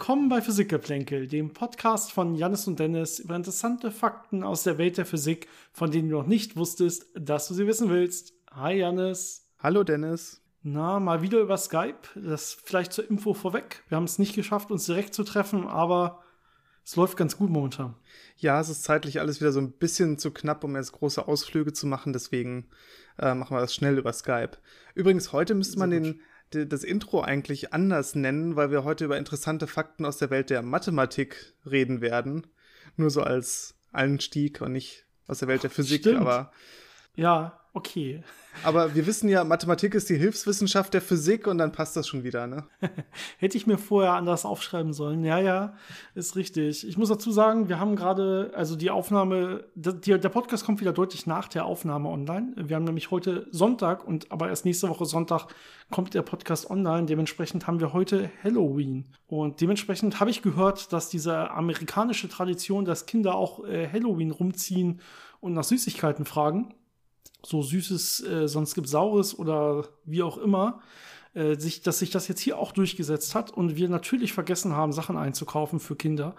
Willkommen bei Physikgeplänkel, dem Podcast von Jannis und Dennis über interessante Fakten aus der Welt der Physik, von denen du noch nicht wusstest, dass du sie wissen willst. Hi Jannis. Hallo Dennis. Na, mal wieder über Skype. Das vielleicht zur Info vorweg. Wir haben es nicht geschafft, uns direkt zu treffen, aber es läuft ganz gut momentan. Ja, es ist zeitlich alles wieder so ein bisschen zu knapp, um jetzt große Ausflüge zu machen. Deswegen äh, machen wir das schnell über Skype. Übrigens, heute müsste man den, den, das Intro eigentlich anders nennen, weil wir heute über interessante Fakten aus der Welt der Mathematik reden werden. Nur so als Einstieg und nicht aus der Welt der Physik, Stimmt. aber. Ja, okay. Aber wir wissen ja, Mathematik ist die Hilfswissenschaft der Physik und dann passt das schon wieder, ne? Hätte ich mir vorher anders aufschreiben sollen. Ja, ja, ist richtig. Ich muss dazu sagen, wir haben gerade, also die Aufnahme, der, der Podcast kommt wieder deutlich nach der Aufnahme online. Wir haben nämlich heute Sonntag und aber erst nächste Woche Sonntag kommt der Podcast online. Dementsprechend haben wir heute Halloween. Und dementsprechend habe ich gehört, dass diese amerikanische Tradition, dass Kinder auch äh, Halloween rumziehen und nach Süßigkeiten fragen, so Süßes, äh, sonst gibt Saures oder wie auch immer, äh, sich, dass sich das jetzt hier auch durchgesetzt hat und wir natürlich vergessen haben, Sachen einzukaufen für Kinder.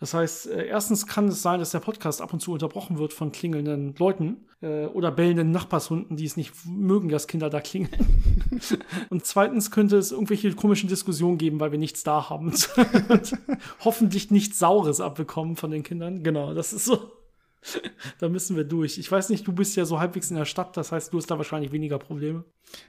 Das heißt, äh, erstens kann es sein, dass der Podcast ab und zu unterbrochen wird von klingelnden Leuten äh, oder bellenden Nachbarshunden, die es nicht mögen, dass Kinder da klingeln. und zweitens könnte es irgendwelche komischen Diskussionen geben, weil wir nichts da haben und hoffentlich nichts Saures abbekommen von den Kindern. Genau, das ist so da müssen wir durch. Ich weiß nicht, du bist ja so halbwegs in der Stadt, das heißt, du hast da wahrscheinlich weniger Probleme.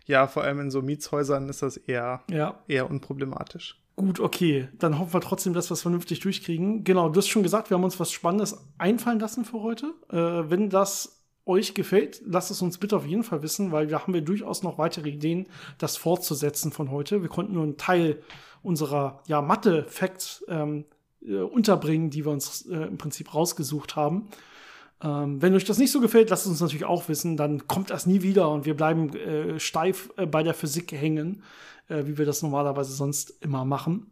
Ja, vor allem in so Mietshäusern ist das eher, ja. eher unproblematisch. Gut, okay. Dann hoffen wir trotzdem, dass wir es vernünftig durchkriegen. Genau, du hast schon gesagt, wir haben uns was Spannendes einfallen lassen für heute. Äh, wenn das euch gefällt, lasst es uns bitte auf jeden Fall wissen, weil da haben wir durchaus noch weitere Ideen, das fortzusetzen von heute. Wir konnten nur einen Teil unserer ja, Mathe-Facts ähm, äh, unterbringen, die wir uns äh, im Prinzip rausgesucht haben. Ähm, wenn euch das nicht so gefällt, lasst es uns natürlich auch wissen. Dann kommt das nie wieder und wir bleiben äh, steif äh, bei der Physik hängen, äh, wie wir das normalerweise sonst immer machen.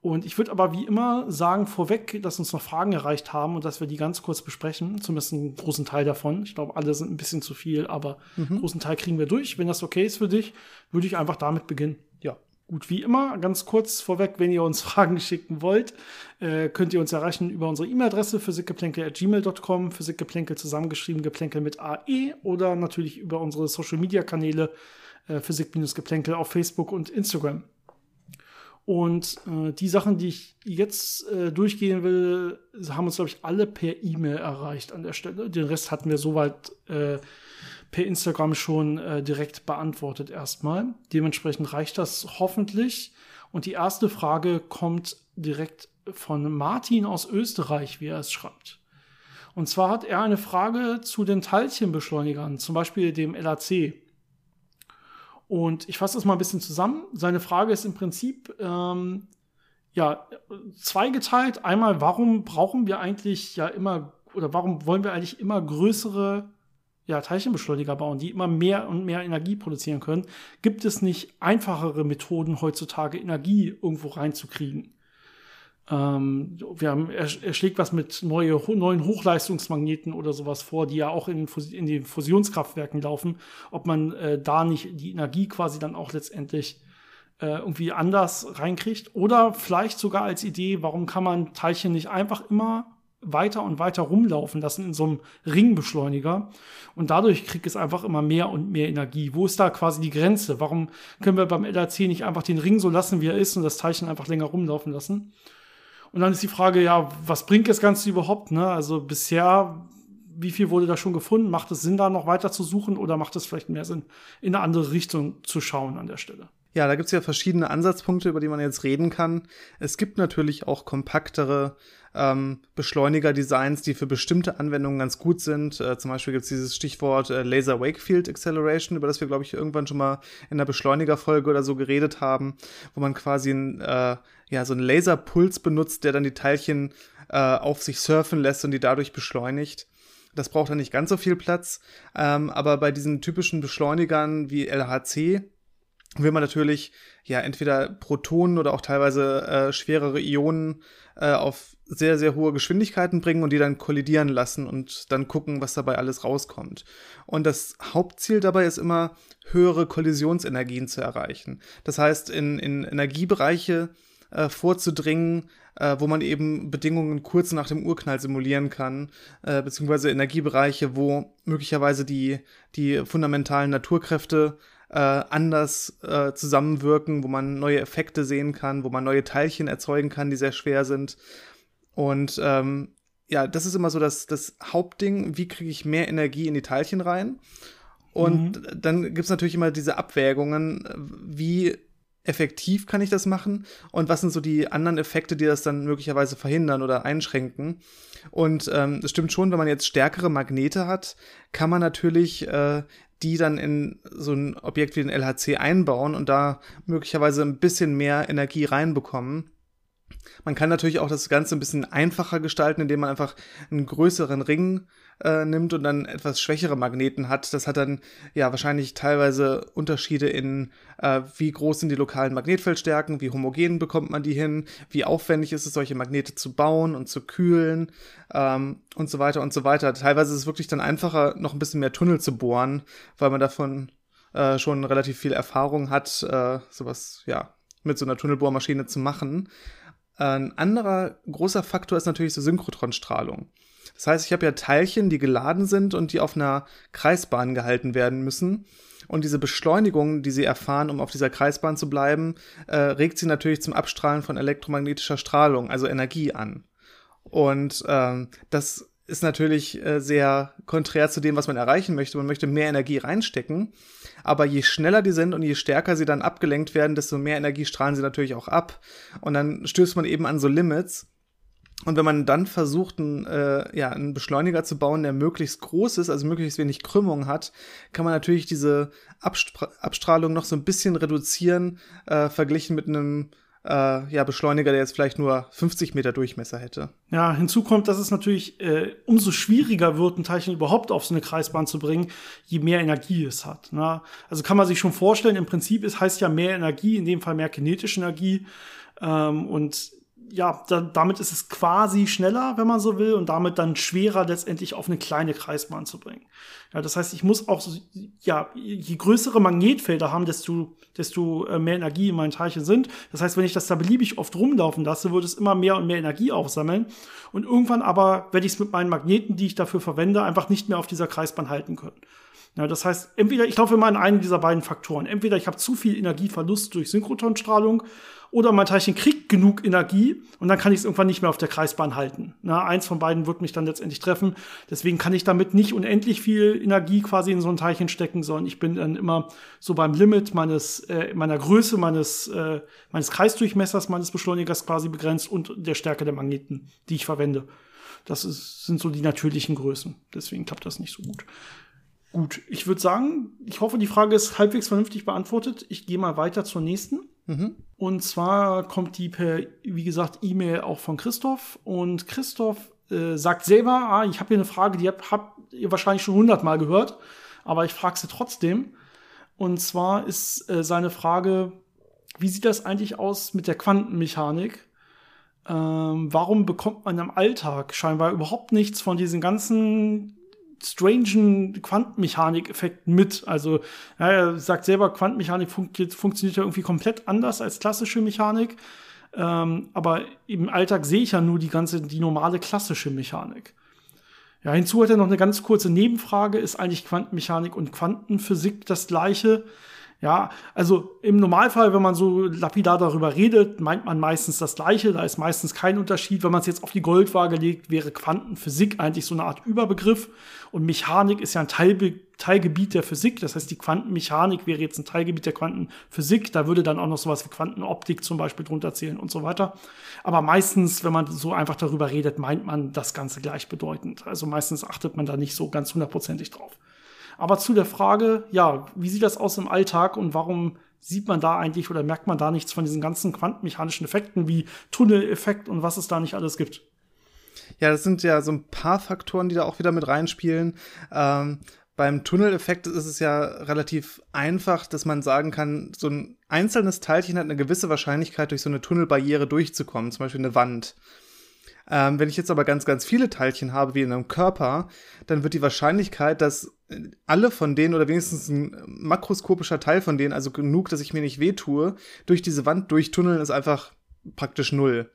Und ich würde aber wie immer sagen vorweg, dass uns noch Fragen erreicht haben und dass wir die ganz kurz besprechen. Zumindest einen großen Teil davon. Ich glaube, alle sind ein bisschen zu viel, aber mhm. einen großen Teil kriegen wir durch. Wenn das okay ist für dich, würde ich einfach damit beginnen. Gut, wie immer, ganz kurz vorweg, wenn ihr uns Fragen schicken wollt, äh, könnt ihr uns erreichen über unsere E-Mail-Adresse physikgeplänkel.gmail.com, physikgeplänkel zusammengeschrieben, geplänkel mit AE oder natürlich über unsere Social-Media-Kanäle äh, physik-geplänkel auf Facebook und Instagram. Und äh, die Sachen, die ich jetzt äh, durchgehen will, haben uns, glaube ich, alle per E-Mail erreicht an der Stelle. Den Rest hatten wir soweit äh, per Instagram schon äh, direkt beantwortet erstmal. Dementsprechend reicht das hoffentlich. Und die erste Frage kommt direkt von Martin aus Österreich, wie er es schreibt. Und zwar hat er eine Frage zu den Teilchenbeschleunigern, zum Beispiel dem LAC. Und ich fasse das mal ein bisschen zusammen. Seine Frage ist im Prinzip ähm, ja zweigeteilt. Einmal, warum brauchen wir eigentlich ja immer oder warum wollen wir eigentlich immer größere ja, Teilchenbeschleuniger bauen, die immer mehr und mehr Energie produzieren können, gibt es nicht einfachere Methoden heutzutage, Energie irgendwo reinzukriegen. Ähm, wir haben, er, er, schlägt was mit neue, neuen Hochleistungsmagneten oder sowas vor, die ja auch in, in den Fusionskraftwerken laufen, ob man äh, da nicht die Energie quasi dann auch letztendlich äh, irgendwie anders reinkriegt. Oder vielleicht sogar als Idee, warum kann man Teilchen nicht einfach immer weiter und weiter rumlaufen lassen in so einem Ringbeschleuniger. Und dadurch kriegt es einfach immer mehr und mehr Energie. Wo ist da quasi die Grenze? Warum können wir beim LRC nicht einfach den Ring so lassen, wie er ist und das Teilchen einfach länger rumlaufen lassen? Und dann ist die Frage, ja, was bringt das Ganze überhaupt? Ne? Also bisher, wie viel wurde da schon gefunden? Macht es Sinn, da noch weiter zu suchen oder macht es vielleicht mehr Sinn, in eine andere Richtung zu schauen an der Stelle? Ja, da gibt es ja verschiedene Ansatzpunkte, über die man jetzt reden kann. Es gibt natürlich auch kompaktere ähm, Beschleuniger-Designs, die für bestimmte Anwendungen ganz gut sind. Äh, zum Beispiel gibt es dieses Stichwort äh, Laser Wakefield Acceleration, über das wir, glaube ich, irgendwann schon mal in der Beschleunigerfolge oder so geredet haben, wo man quasi ein, äh, ja, so einen Laserpuls benutzt, der dann die Teilchen äh, auf sich surfen lässt und die dadurch beschleunigt. Das braucht dann nicht ganz so viel Platz. Ähm, aber bei diesen typischen Beschleunigern wie LHC will man natürlich ja entweder Protonen oder auch teilweise äh, schwerere Ionen äh, auf sehr, sehr hohe Geschwindigkeiten bringen und die dann kollidieren lassen und dann gucken, was dabei alles rauskommt. Und das Hauptziel dabei ist immer, höhere Kollisionsenergien zu erreichen. Das heißt, in, in Energiebereiche äh, vorzudringen, äh, wo man eben Bedingungen kurz nach dem Urknall simulieren kann, äh, beziehungsweise Energiebereiche, wo möglicherweise die, die fundamentalen Naturkräfte äh, anders äh, zusammenwirken, wo man neue Effekte sehen kann, wo man neue Teilchen erzeugen kann, die sehr schwer sind. Und ähm, ja, das ist immer so das, das Hauptding, wie kriege ich mehr Energie in die Teilchen rein? Und mhm. dann gibt's natürlich immer diese Abwägungen, wie effektiv kann ich das machen und was sind so die anderen Effekte, die das dann möglicherweise verhindern oder einschränken. Und ähm, es stimmt schon, wenn man jetzt stärkere Magnete hat, kann man natürlich äh, die dann in so ein Objekt wie den LHC einbauen und da möglicherweise ein bisschen mehr Energie reinbekommen. Man kann natürlich auch das Ganze ein bisschen einfacher gestalten, indem man einfach einen größeren Ring äh, nimmt und dann etwas schwächere Magneten hat. Das hat dann ja wahrscheinlich teilweise Unterschiede in, äh, wie groß sind die lokalen Magnetfeldstärken, wie homogen bekommt man die hin, wie aufwendig ist es, solche Magnete zu bauen und zu kühlen ähm, und so weiter und so weiter. Teilweise ist es wirklich dann einfacher, noch ein bisschen mehr Tunnel zu bohren, weil man davon äh, schon relativ viel Erfahrung hat, äh, sowas, ja, mit so einer Tunnelbohrmaschine zu machen. Ein anderer großer Faktor ist natürlich so Synchrotronstrahlung. Das heißt, ich habe ja Teilchen, die geladen sind und die auf einer Kreisbahn gehalten werden müssen. Und diese Beschleunigung, die sie erfahren, um auf dieser Kreisbahn zu bleiben, äh, regt sie natürlich zum Abstrahlen von elektromagnetischer Strahlung, also Energie an. Und ähm, das ist natürlich äh, sehr konträr zu dem, was man erreichen möchte. Man möchte mehr Energie reinstecken. Aber je schneller die sind und je stärker sie dann abgelenkt werden, desto mehr Energie strahlen sie natürlich auch ab. Und dann stößt man eben an so Limits. Und wenn man dann versucht, einen, äh, ja, einen Beschleuniger zu bauen, der möglichst groß ist, also möglichst wenig Krümmung hat, kann man natürlich diese Abstra Abstrahlung noch so ein bisschen reduzieren, äh, verglichen mit einem äh, ja, Beschleuniger, der jetzt vielleicht nur 50 Meter Durchmesser hätte. Ja, hinzu kommt, dass es natürlich äh, umso schwieriger wird, ein Teilchen überhaupt auf so eine Kreisbahn zu bringen, je mehr Energie es hat. Ne? Also kann man sich schon vorstellen, im Prinzip es heißt ja mehr Energie, in dem Fall mehr kinetische Energie. Ähm, und ja, da, damit ist es quasi schneller, wenn man so will, und damit dann schwerer letztendlich auf eine kleine Kreisbahn zu bringen. Ja, das heißt, ich muss auch, so, ja, je größere Magnetfelder haben, desto, desto äh, mehr Energie in meinen Teilchen sind. Das heißt, wenn ich das da beliebig oft rumlaufen lasse, wird es immer mehr und mehr Energie aufsammeln. Und irgendwann aber werde ich es mit meinen Magneten, die ich dafür verwende, einfach nicht mehr auf dieser Kreisbahn halten können. Ja, das heißt, entweder ich laufe immer in einen dieser beiden Faktoren. Entweder ich habe zu viel Energieverlust durch Synchrotronstrahlung oder mein Teilchen kriegt genug Energie und dann kann ich es irgendwann nicht mehr auf der Kreisbahn halten. Na, eins von beiden wird mich dann letztendlich treffen. Deswegen kann ich damit nicht unendlich viel Energie quasi in so ein Teilchen stecken, sondern ich bin dann immer so beim Limit meines, äh, meiner Größe, meines, äh, meines Kreisdurchmessers, meines Beschleunigers quasi begrenzt und der Stärke der Magneten, die ich verwende. Das ist, sind so die natürlichen Größen. Deswegen klappt das nicht so gut. Gut, ich würde sagen, ich hoffe, die Frage ist halbwegs vernünftig beantwortet. Ich gehe mal weiter zur nächsten. Mhm. Und zwar kommt die per, wie gesagt, E-Mail auch von Christoph. Und Christoph äh, sagt selber, ah, ich habe hier eine Frage, die habt, habt ihr wahrscheinlich schon hundertmal gehört, aber ich frage sie trotzdem. Und zwar ist äh, seine Frage, wie sieht das eigentlich aus mit der Quantenmechanik? Ähm, warum bekommt man im Alltag scheinbar überhaupt nichts von diesen ganzen strangen Quantenmechanik-Effekten mit. Also ja, er sagt selber, Quantenmechanik fun funktioniert ja irgendwie komplett anders als klassische Mechanik. Ähm, aber im Alltag sehe ich ja nur die ganze, die normale klassische Mechanik. Ja, hinzu hat er noch eine ganz kurze Nebenfrage. Ist eigentlich Quantenmechanik und Quantenphysik das gleiche? Ja, also im Normalfall, wenn man so lapidar darüber redet, meint man meistens das Gleiche. Da ist meistens kein Unterschied. Wenn man es jetzt auf die Goldwaage legt, wäre Quantenphysik eigentlich so eine Art Überbegriff. Und Mechanik ist ja ein Teilbe Teilgebiet der Physik. Das heißt, die Quantenmechanik wäre jetzt ein Teilgebiet der Quantenphysik. Da würde dann auch noch sowas wie Quantenoptik zum Beispiel drunter zählen und so weiter. Aber meistens, wenn man so einfach darüber redet, meint man das Ganze gleichbedeutend. Also meistens achtet man da nicht so ganz hundertprozentig drauf. Aber zu der Frage, ja, wie sieht das aus im Alltag und warum sieht man da eigentlich oder merkt man da nichts von diesen ganzen quantenmechanischen Effekten wie Tunneleffekt und was es da nicht alles gibt? Ja, das sind ja so ein paar Faktoren, die da auch wieder mit reinspielen. Ähm, beim Tunneleffekt ist es ja relativ einfach, dass man sagen kann, so ein einzelnes Teilchen hat eine gewisse Wahrscheinlichkeit, durch so eine Tunnelbarriere durchzukommen, zum Beispiel eine Wand. Ähm, wenn ich jetzt aber ganz, ganz viele Teilchen habe, wie in einem Körper, dann wird die Wahrscheinlichkeit, dass alle von denen oder wenigstens ein makroskopischer Teil von denen, also genug, dass ich mir nicht wehtue, durch diese Wand durchtunneln, ist einfach praktisch null.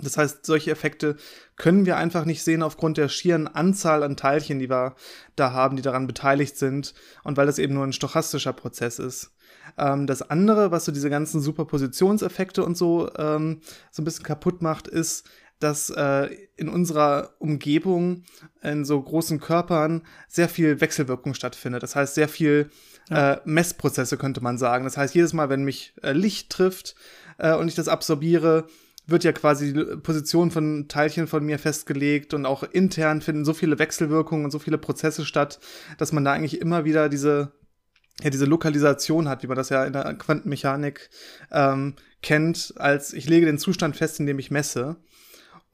Das heißt, solche Effekte können wir einfach nicht sehen aufgrund der schieren Anzahl an Teilchen, die wir da haben, die daran beteiligt sind und weil das eben nur ein stochastischer Prozess ist. Ähm, das andere, was so diese ganzen Superpositionseffekte und so ähm, so ein bisschen kaputt macht, ist, dass äh, in unserer Umgebung in so großen Körpern sehr viel Wechselwirkung stattfindet. Das heißt, sehr viel ja. äh, Messprozesse könnte man sagen. Das heißt, jedes Mal, wenn mich äh, Licht trifft äh, und ich das absorbiere, wird ja quasi die Position von Teilchen von mir festgelegt und auch intern finden so viele Wechselwirkungen und so viele Prozesse statt, dass man da eigentlich immer wieder diese ja diese Lokalisation hat, wie man das ja in der Quantenmechanik ähm, kennt, als ich lege den Zustand fest, in dem ich messe.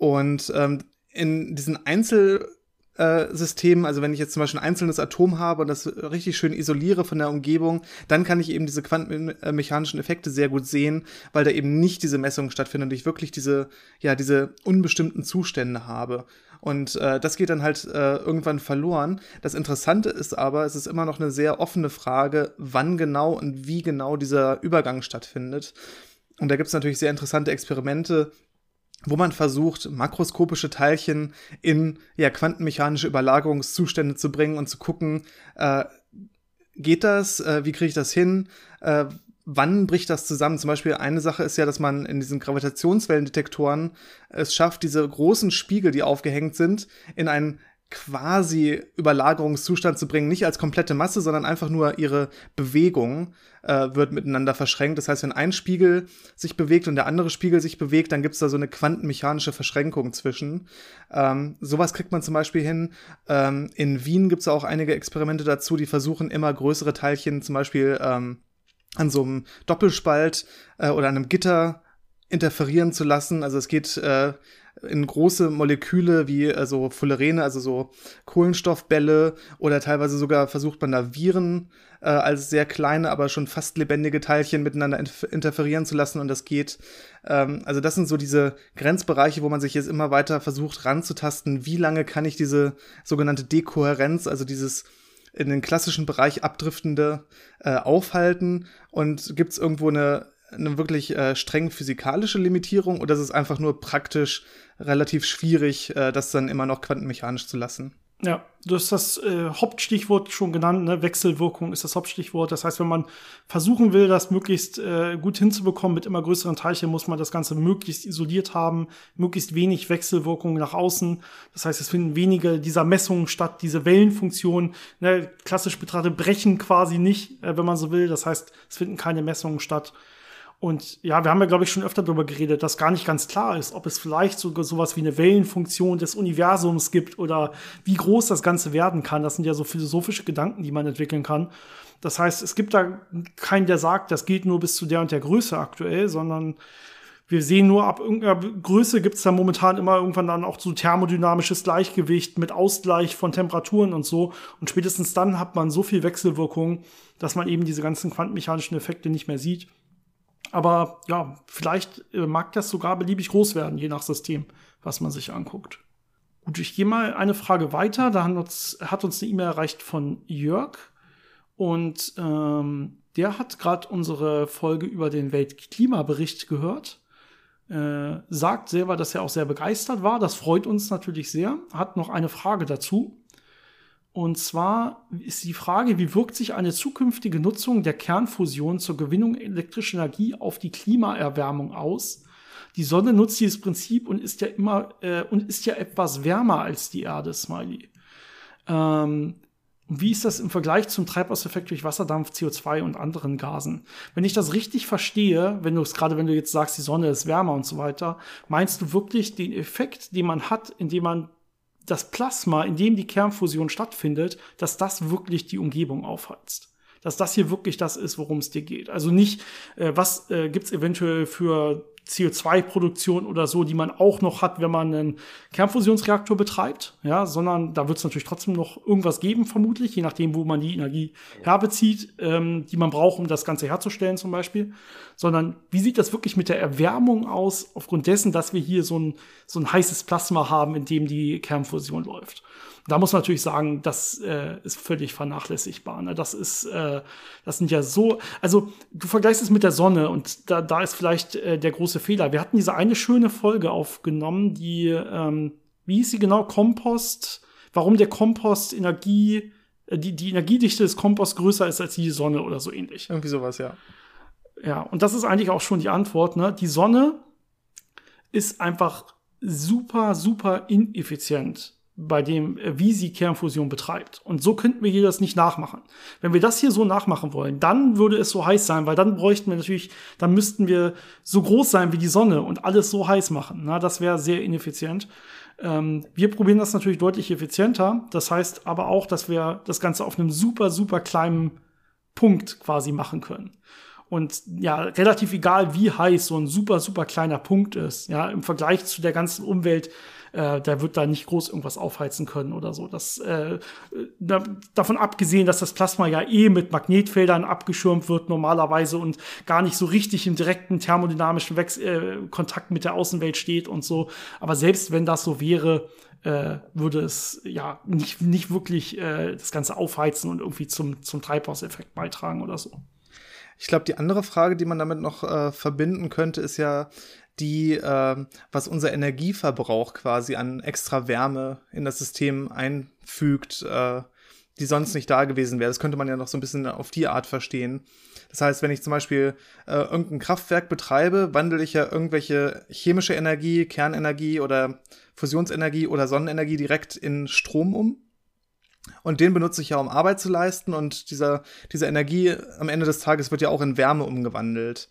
Und ähm, in diesen Einzel äh, also wenn ich jetzt zum Beispiel ein einzelnes Atom habe und das richtig schön isoliere von der Umgebung, dann kann ich eben diese quantenmechanischen Effekte sehr gut sehen, weil da eben nicht diese Messung stattfindet und ich wirklich diese, ja, diese unbestimmten Zustände habe. Und äh, das geht dann halt äh, irgendwann verloren. Das Interessante ist aber, es ist immer noch eine sehr offene Frage, wann genau und wie genau dieser Übergang stattfindet. Und da gibt es natürlich sehr interessante Experimente, wo man versucht, makroskopische Teilchen in ja, quantenmechanische Überlagerungszustände zu bringen und zu gucken, äh, geht das, äh, wie kriege ich das hin, äh, wann bricht das zusammen? Zum Beispiel eine Sache ist ja, dass man in diesen Gravitationswellendetektoren es schafft, diese großen Spiegel, die aufgehängt sind, in einen quasi Überlagerungszustand zu bringen, nicht als komplette Masse, sondern einfach nur ihre Bewegung äh, wird miteinander verschränkt. Das heißt, wenn ein Spiegel sich bewegt und der andere Spiegel sich bewegt, dann gibt es da so eine quantenmechanische Verschränkung zwischen. Ähm, sowas kriegt man zum Beispiel hin. Ähm, in Wien gibt es auch einige Experimente dazu, die versuchen immer größere Teilchen, zum Beispiel ähm, an so einem Doppelspalt äh, oder einem Gitter interferieren zu lassen. Also es geht äh, in große Moleküle wie also Fullerene, also so Kohlenstoffbälle oder teilweise sogar versucht man da Viren äh, als sehr kleine, aber schon fast lebendige Teilchen miteinander interferieren zu lassen und das geht. Ähm, also das sind so diese Grenzbereiche, wo man sich jetzt immer weiter versucht ranzutasten, wie lange kann ich diese sogenannte Dekohärenz, also dieses in den klassischen Bereich abdriftende äh, aufhalten und gibt es irgendwo eine eine wirklich äh, streng physikalische Limitierung oder ist es einfach nur praktisch relativ schwierig, äh, das dann immer noch quantenmechanisch zu lassen? Ja, du hast das äh, Hauptstichwort schon genannt, ne? Wechselwirkung ist das Hauptstichwort. Das heißt, wenn man versuchen will, das möglichst äh, gut hinzubekommen mit immer größeren Teilchen, muss man das Ganze möglichst isoliert haben, möglichst wenig Wechselwirkung nach außen. Das heißt, es finden wenige dieser Messungen statt, diese Wellenfunktionen, ne? klassisch betrachtet, brechen quasi nicht, äh, wenn man so will. Das heißt, es finden keine Messungen statt. Und ja, wir haben ja, glaube ich, schon öfter darüber geredet, dass gar nicht ganz klar ist, ob es vielleicht sogar sowas wie eine Wellenfunktion des Universums gibt oder wie groß das Ganze werden kann. Das sind ja so philosophische Gedanken, die man entwickeln kann. Das heißt, es gibt da keinen, der sagt, das gilt nur bis zu der und der Größe aktuell, sondern wir sehen nur, ab irgendeiner Größe gibt es da momentan immer irgendwann dann auch so thermodynamisches Gleichgewicht mit Ausgleich von Temperaturen und so. Und spätestens dann hat man so viel Wechselwirkung, dass man eben diese ganzen quantenmechanischen Effekte nicht mehr sieht. Aber ja, vielleicht äh, mag das sogar beliebig groß werden, je nach System, was man sich anguckt. Gut, ich gehe mal eine Frage weiter. Da hat uns, hat uns eine E-Mail erreicht von Jörg. Und ähm, der hat gerade unsere Folge über den Weltklimabericht gehört. Äh, sagt selber, dass er auch sehr begeistert war. Das freut uns natürlich sehr. Hat noch eine Frage dazu. Und zwar ist die Frage, wie wirkt sich eine zukünftige Nutzung der Kernfusion zur Gewinnung elektrischer Energie auf die Klimaerwärmung aus? Die Sonne nutzt dieses Prinzip und ist ja immer äh, und ist ja etwas wärmer als die Erde, Smiley. Ähm, wie ist das im Vergleich zum Treibhauseffekt durch Wasserdampf, CO2 und anderen Gasen? Wenn ich das richtig verstehe, wenn du es gerade, wenn du jetzt sagst, die Sonne ist wärmer und so weiter, meinst du wirklich den Effekt, den man hat, indem man das Plasma, in dem die Kernfusion stattfindet, dass das wirklich die Umgebung aufheizt. Dass das hier wirklich das ist, worum es dir geht. Also nicht, äh, was äh, gibt es eventuell für CO2-Produktion oder so, die man auch noch hat, wenn man einen Kernfusionsreaktor betreibt, ja, sondern da wird es natürlich trotzdem noch irgendwas geben, vermutlich, je nachdem, wo man die Energie herbezieht, ähm, die man braucht, um das Ganze herzustellen zum Beispiel. Sondern wie sieht das wirklich mit der Erwärmung aus, aufgrund dessen, dass wir hier so ein, so ein heißes Plasma haben, in dem die Kernfusion läuft. Da muss man natürlich sagen, das äh, ist völlig vernachlässigbar. Ne? Das ist, äh, das sind ja so, also du vergleichst es mit der Sonne und da, da ist vielleicht äh, der große Fehler. Wir hatten diese eine schöne Folge aufgenommen, die, ähm, wie hieß sie genau, Kompost, warum der Kompost Energie, äh, die, die Energiedichte des Komposts größer ist als die Sonne oder so ähnlich. Irgendwie sowas, ja. Ja, und das ist eigentlich auch schon die Antwort. Ne? Die Sonne ist einfach super, super ineffizient bei dem, äh, wie sie Kernfusion betreibt. Und so könnten wir hier das nicht nachmachen. Wenn wir das hier so nachmachen wollen, dann würde es so heiß sein, weil dann bräuchten wir natürlich, dann müssten wir so groß sein wie die Sonne und alles so heiß machen. Na, das wäre sehr ineffizient. Ähm, wir probieren das natürlich deutlich effizienter. Das heißt aber auch, dass wir das Ganze auf einem super, super kleinen Punkt quasi machen können. Und ja, relativ egal, wie heiß so ein super, super kleiner Punkt ist, ja, im Vergleich zu der ganzen Umwelt, äh, da wird da nicht groß irgendwas aufheizen können oder so. Das, äh, da, davon abgesehen, dass das Plasma ja eh mit Magnetfeldern abgeschirmt wird normalerweise und gar nicht so richtig im direkten thermodynamischen Wex äh, Kontakt mit der Außenwelt steht und so. Aber selbst wenn das so wäre, äh, würde es ja nicht, nicht wirklich äh, das Ganze aufheizen und irgendwie zum, zum Treibhauseffekt beitragen oder so. Ich glaube, die andere Frage, die man damit noch äh, verbinden könnte, ist ja die, äh, was unser Energieverbrauch quasi an extra Wärme in das System einfügt, äh, die sonst nicht da gewesen wäre. Das könnte man ja noch so ein bisschen auf die Art verstehen. Das heißt, wenn ich zum Beispiel äh, irgendein Kraftwerk betreibe, wandle ich ja irgendwelche chemische Energie, Kernenergie oder Fusionsenergie oder Sonnenenergie direkt in Strom um. Und den benutze ich ja, um Arbeit zu leisten. Und dieser, diese Energie am Ende des Tages wird ja auch in Wärme umgewandelt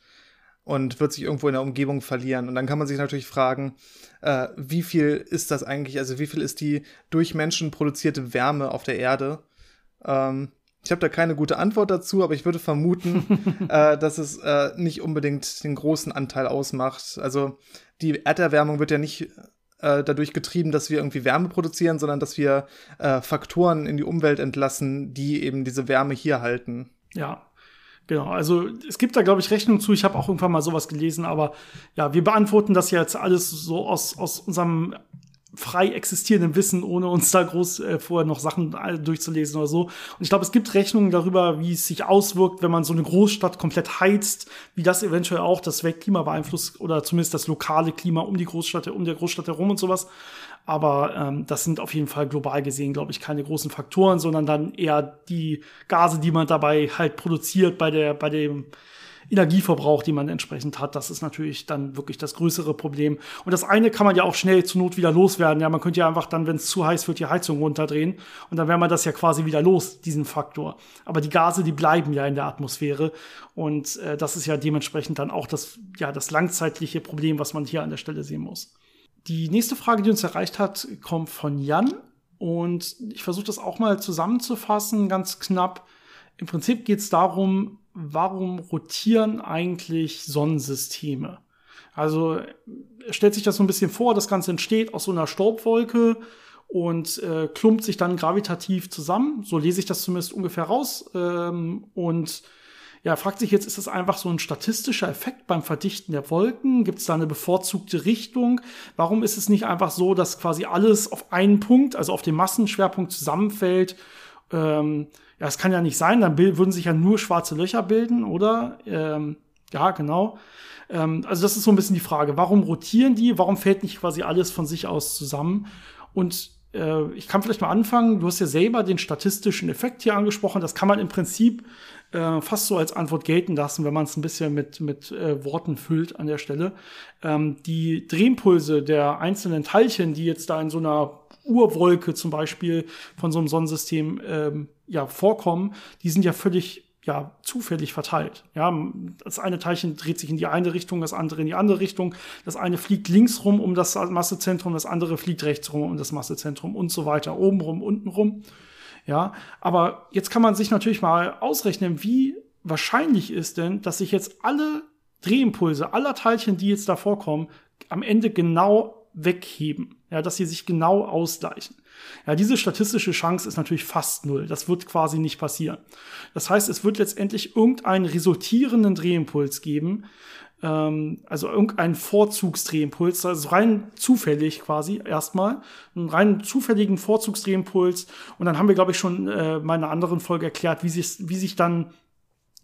und wird sich irgendwo in der Umgebung verlieren. Und dann kann man sich natürlich fragen, äh, wie viel ist das eigentlich, also wie viel ist die durch Menschen produzierte Wärme auf der Erde? Ähm, ich habe da keine gute Antwort dazu, aber ich würde vermuten, äh, dass es äh, nicht unbedingt den großen Anteil ausmacht. Also die Erderwärmung wird ja nicht äh, dadurch getrieben, dass wir irgendwie Wärme produzieren, sondern dass wir äh, Faktoren in die Umwelt entlassen, die eben diese Wärme hier halten. Ja, Genau, also es gibt da, glaube ich, Rechnungen zu. Ich habe auch irgendwann mal sowas gelesen, aber ja, wir beantworten das jetzt alles so aus, aus unserem frei existierenden Wissen, ohne uns da groß äh, vorher noch Sachen durchzulesen oder so. Und ich glaube, es gibt Rechnungen darüber, wie es sich auswirkt, wenn man so eine Großstadt komplett heizt, wie das eventuell auch das Weltklima beeinflusst oder zumindest das lokale Klima um die Großstadt, um der Großstadt herum und sowas. Aber ähm, das sind auf jeden Fall global gesehen, glaube ich, keine großen Faktoren, sondern dann eher die Gase, die man dabei halt produziert bei der, bei dem Energieverbrauch, die man entsprechend hat. Das ist natürlich dann wirklich das größere Problem. Und das eine kann man ja auch schnell zur Not wieder loswerden. Ja, man könnte ja einfach dann, wenn es zu heiß wird, die Heizung runterdrehen. Und dann wäre man das ja quasi wieder los, diesen Faktor. Aber die Gase, die bleiben ja in der Atmosphäre. Und äh, das ist ja dementsprechend dann auch das, ja, das langzeitliche Problem, was man hier an der Stelle sehen muss. Die nächste Frage, die uns erreicht hat, kommt von Jan. Und ich versuche das auch mal zusammenzufassen, ganz knapp. Im Prinzip geht es darum, warum rotieren eigentlich Sonnensysteme? Also stellt sich das so ein bisschen vor, das Ganze entsteht aus so einer Staubwolke und äh, klumpt sich dann gravitativ zusammen. So lese ich das zumindest ungefähr raus. Ähm, und ja, fragt sich jetzt, ist das einfach so ein statistischer Effekt beim Verdichten der Wolken? Gibt es da eine bevorzugte Richtung? Warum ist es nicht einfach so, dass quasi alles auf einen Punkt, also auf den Massenschwerpunkt zusammenfällt? Ähm, ja, es kann ja nicht sein, dann würden sich ja nur schwarze Löcher bilden, oder? Ähm, ja, genau. Ähm, also das ist so ein bisschen die Frage, warum rotieren die? Warum fällt nicht quasi alles von sich aus zusammen? Und äh, ich kann vielleicht mal anfangen. Du hast ja selber den statistischen Effekt hier angesprochen. Das kann man im Prinzip äh, fast so als Antwort gelten lassen, wenn man es ein bisschen mit, mit äh, Worten füllt an der Stelle. Ähm, die Drehimpulse der einzelnen Teilchen, die jetzt da in so einer Urwolke zum Beispiel von so einem Sonnensystem ähm, ja, vorkommen, die sind ja völlig ja, zufällig verteilt. Ja, das eine Teilchen dreht sich in die eine Richtung, das andere in die andere Richtung. Das eine fliegt links rum um das Massezentrum, das andere fliegt rechts rum um das Massezentrum und so weiter, oben rum, unten rum. Ja, aber jetzt kann man sich natürlich mal ausrechnen, wie wahrscheinlich ist denn, dass sich jetzt alle Drehimpulse aller Teilchen, die jetzt da vorkommen, am Ende genau wegheben. Ja, dass sie sich genau ausgleichen. Ja, diese statistische Chance ist natürlich fast null. Das wird quasi nicht passieren. Das heißt, es wird letztendlich irgendeinen resultierenden Drehimpuls geben, ähm, also irgendeinen Vorzugsdrehimpuls, also rein zufällig quasi erstmal, einen rein zufälligen Vorzugsdrehimpuls. Und dann haben wir, glaube ich, schon äh, mal in einer anderen Folge erklärt, wie sich, wie sich dann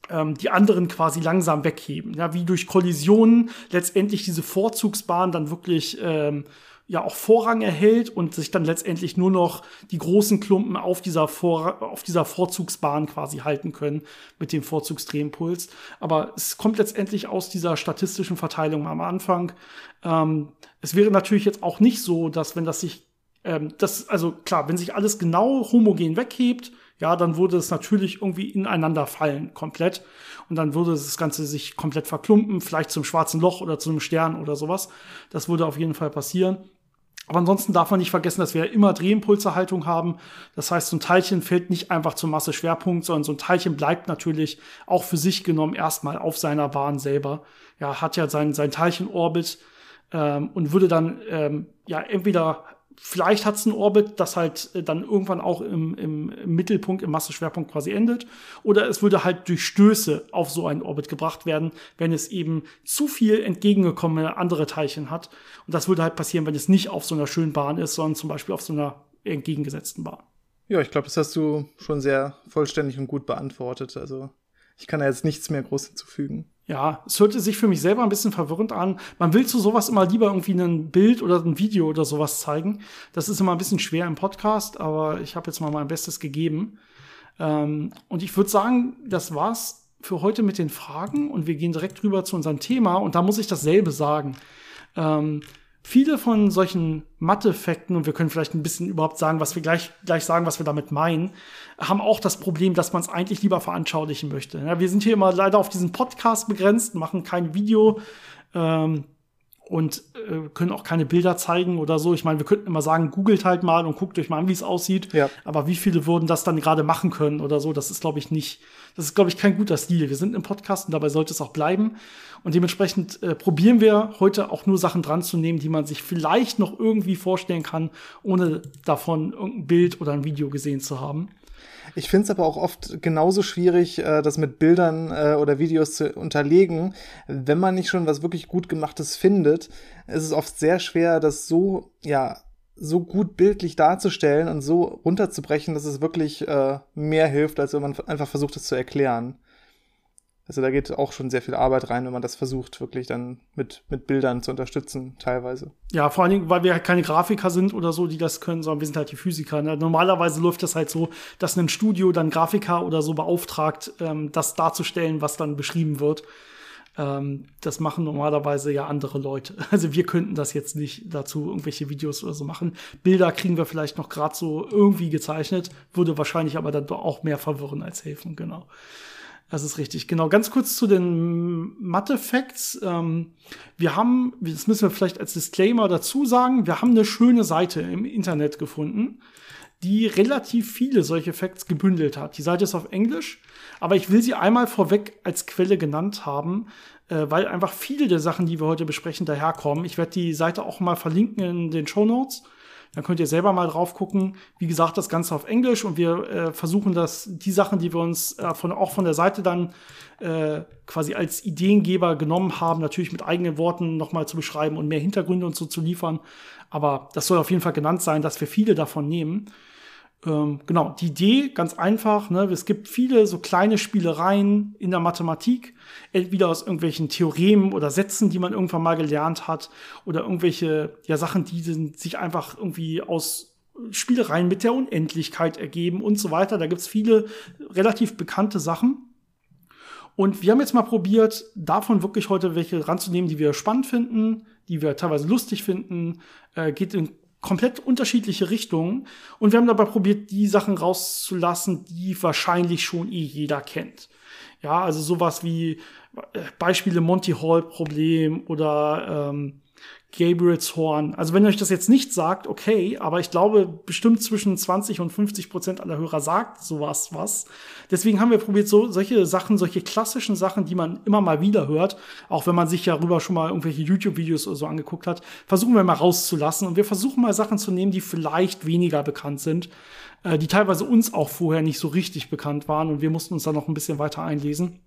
ähm, die anderen quasi langsam wegheben. Ja, wie durch Kollisionen letztendlich diese Vorzugsbahn dann wirklich ähm, ja auch Vorrang erhält und sich dann letztendlich nur noch die großen Klumpen auf dieser, Vor auf dieser Vorzugsbahn quasi halten können mit dem Vorzugsdrehimpuls. Aber es kommt letztendlich aus dieser statistischen Verteilung am Anfang. Ähm, es wäre natürlich jetzt auch nicht so, dass wenn das sich, ähm, das, also klar, wenn sich alles genau homogen weghebt, ja, dann würde es natürlich irgendwie ineinander fallen, komplett. Und dann würde das Ganze sich komplett verklumpen, vielleicht zum schwarzen Loch oder zu einem Stern oder sowas. Das würde auf jeden Fall passieren. Aber ansonsten darf man nicht vergessen, dass wir immer Drehimpulserhaltung haben. Das heißt, so ein Teilchen fällt nicht einfach zum Masseschwerpunkt, sondern so ein Teilchen bleibt natürlich auch für sich genommen erstmal auf seiner Bahn selber. Ja, hat ja sein, sein Teilchenorbit ähm, und würde dann ähm, ja entweder vielleicht hat es einen Orbit, das halt äh, dann irgendwann auch im, im, Mittelpunkt, im Masseschwerpunkt quasi endet. Oder es würde halt durch Stöße auf so einen Orbit gebracht werden, wenn es eben zu viel entgegengekommene andere Teilchen hat. Und das würde halt passieren, wenn es nicht auf so einer schönen Bahn ist, sondern zum Beispiel auf so einer entgegengesetzten Bahn. Ja, ich glaube, das hast du schon sehr vollständig und gut beantwortet. Also ich kann da jetzt nichts mehr groß hinzufügen. Ja, es hörte sich für mich selber ein bisschen verwirrend an. Man will zu sowas immer lieber irgendwie ein Bild oder ein Video oder sowas zeigen. Das ist immer ein bisschen schwer im Podcast, aber ich habe jetzt mal mein Bestes gegeben. Ähm, und ich würde sagen, das war's für heute mit den Fragen und wir gehen direkt rüber zu unserem Thema und da muss ich dasselbe sagen. Ähm, viele von solchen Mathe-Effekten, und wir können vielleicht ein bisschen überhaupt sagen, was wir gleich, gleich sagen, was wir damit meinen, haben auch das Problem, dass man es eigentlich lieber veranschaulichen möchte. Ja, wir sind hier immer leider auf diesen Podcast begrenzt, machen kein Video. Ähm, und äh, können auch keine Bilder zeigen oder so. Ich meine, wir könnten immer sagen, googelt halt mal und guckt euch mal an, wie es aussieht. Ja. Aber wie viele würden das dann gerade machen können oder so? Das ist, glaube ich, nicht, das ist, glaube ich, kein guter Stil. Wir sind im Podcast und dabei sollte es auch bleiben. Und dementsprechend äh, probieren wir heute auch nur Sachen dran zu nehmen, die man sich vielleicht noch irgendwie vorstellen kann, ohne davon irgendein Bild oder ein Video gesehen zu haben. Ich finde es aber auch oft genauso schwierig, äh, das mit Bildern äh, oder Videos zu unterlegen. Wenn man nicht schon was wirklich gut gemachtes findet, ist es oft sehr schwer, das so, ja, so gut bildlich darzustellen und so runterzubrechen, dass es wirklich äh, mehr hilft, als wenn man einfach versucht, es zu erklären. Also da geht auch schon sehr viel Arbeit rein, wenn man das versucht, wirklich dann mit, mit Bildern zu unterstützen, teilweise. Ja, vor allen Dingen, weil wir halt keine Grafiker sind oder so, die das können, sondern wir sind halt die Physiker. Ne? Normalerweise läuft das halt so, dass ein Studio dann Grafiker oder so beauftragt, ähm, das darzustellen, was dann beschrieben wird. Ähm, das machen normalerweise ja andere Leute. Also wir könnten das jetzt nicht dazu irgendwelche Videos oder so machen. Bilder kriegen wir vielleicht noch gerade so irgendwie gezeichnet, würde wahrscheinlich aber dann auch mehr verwirren als helfen, genau. Das ist richtig. Genau, ganz kurz zu den Mathe-Facts. Ähm, wir haben, das müssen wir vielleicht als Disclaimer dazu sagen, wir haben eine schöne Seite im Internet gefunden, die relativ viele solche Facts gebündelt hat. Die Seite ist auf Englisch, aber ich will sie einmal vorweg als Quelle genannt haben, äh, weil einfach viele der Sachen, die wir heute besprechen, daherkommen. Ich werde die Seite auch mal verlinken in den Show Notes. Dann könnt ihr selber mal drauf gucken. Wie gesagt, das Ganze auf Englisch und wir äh, versuchen das, die Sachen, die wir uns äh, von, auch von der Seite dann äh, quasi als Ideengeber genommen haben, natürlich mit eigenen Worten nochmal zu beschreiben und mehr Hintergründe und so zu liefern. Aber das soll auf jeden Fall genannt sein, dass wir viele davon nehmen. Ähm, genau, die Idee, ganz einfach, ne, es gibt viele so kleine Spielereien in der Mathematik, entweder aus irgendwelchen Theoremen oder Sätzen, die man irgendwann mal gelernt hat, oder irgendwelche ja, Sachen, die sich einfach irgendwie aus Spielereien mit der Unendlichkeit ergeben und so weiter. Da gibt's viele relativ bekannte Sachen. Und wir haben jetzt mal probiert, davon wirklich heute welche ranzunehmen, die wir spannend finden, die wir teilweise lustig finden, äh, geht in komplett unterschiedliche Richtungen. Und wir haben dabei probiert, die Sachen rauszulassen, die wahrscheinlich schon eh jeder kennt. Ja, also sowas wie äh, Beispiele Monty Hall Problem oder ähm, Gabriel's Horn. Also wenn euch das jetzt nicht sagt, okay, aber ich glaube, bestimmt zwischen 20 und 50 Prozent aller Hörer sagt sowas was. Deswegen haben wir probiert, so solche Sachen, solche klassischen Sachen, die man immer mal wieder hört, auch wenn man sich ja darüber schon mal irgendwelche YouTube-Videos oder so angeguckt hat, versuchen wir mal rauszulassen. Und wir versuchen mal Sachen zu nehmen, die vielleicht weniger bekannt sind, äh, die teilweise uns auch vorher nicht so richtig bekannt waren und wir mussten uns da noch ein bisschen weiter einlesen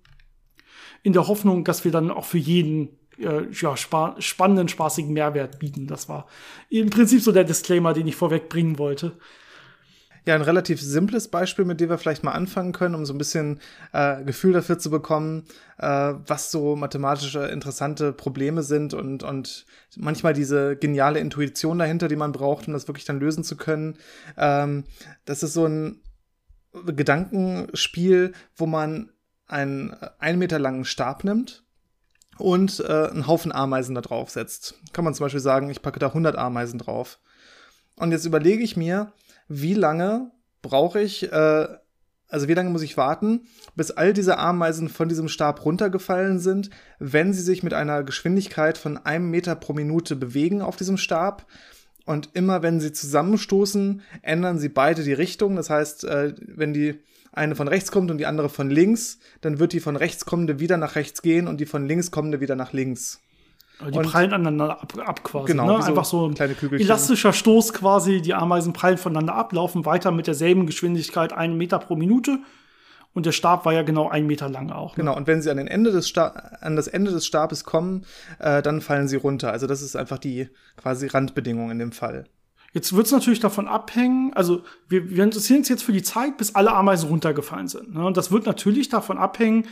in der Hoffnung, dass wir dann auch für jeden äh, ja, spa spannenden, spaßigen Mehrwert bieten. Das war im Prinzip so der Disclaimer, den ich vorweg bringen wollte. Ja, ein relativ simples Beispiel, mit dem wir vielleicht mal anfangen können, um so ein bisschen äh, Gefühl dafür zu bekommen, äh, was so mathematische interessante Probleme sind und, und manchmal diese geniale Intuition dahinter, die man braucht, um das wirklich dann lösen zu können. Ähm, das ist so ein Gedankenspiel, wo man einen einen Meter langen Stab nimmt und äh, einen Haufen Ameisen da drauf setzt. Kann man zum Beispiel sagen, ich packe da 100 Ameisen drauf. Und jetzt überlege ich mir, wie lange brauche ich, äh, also wie lange muss ich warten, bis all diese Ameisen von diesem Stab runtergefallen sind, wenn sie sich mit einer Geschwindigkeit von einem Meter pro Minute bewegen auf diesem Stab. Und immer wenn sie zusammenstoßen, ändern sie beide die Richtung. Das heißt, äh, wenn die eine von rechts kommt und die andere von links, dann wird die von rechts kommende wieder nach rechts gehen und die von links kommende wieder nach links. Die und prallen aneinander ab, ab quasi. Genau, ne? einfach so ein kleine Kügelchen. elastischer Stoß quasi. Die Ameisen prallen voneinander ab, laufen weiter mit derselben Geschwindigkeit, einen Meter pro Minute. Und der Stab war ja genau einen Meter lang auch. Ne? Genau, und wenn sie an, den Ende des an das Ende des Stabes kommen, äh, dann fallen sie runter. Also das ist einfach die quasi Randbedingung in dem Fall. Jetzt wird es natürlich davon abhängen, also wir, wir interessieren uns jetzt für die Zeit, bis alle Ameisen runtergefallen sind. Ne? Und das wird natürlich davon abhängen,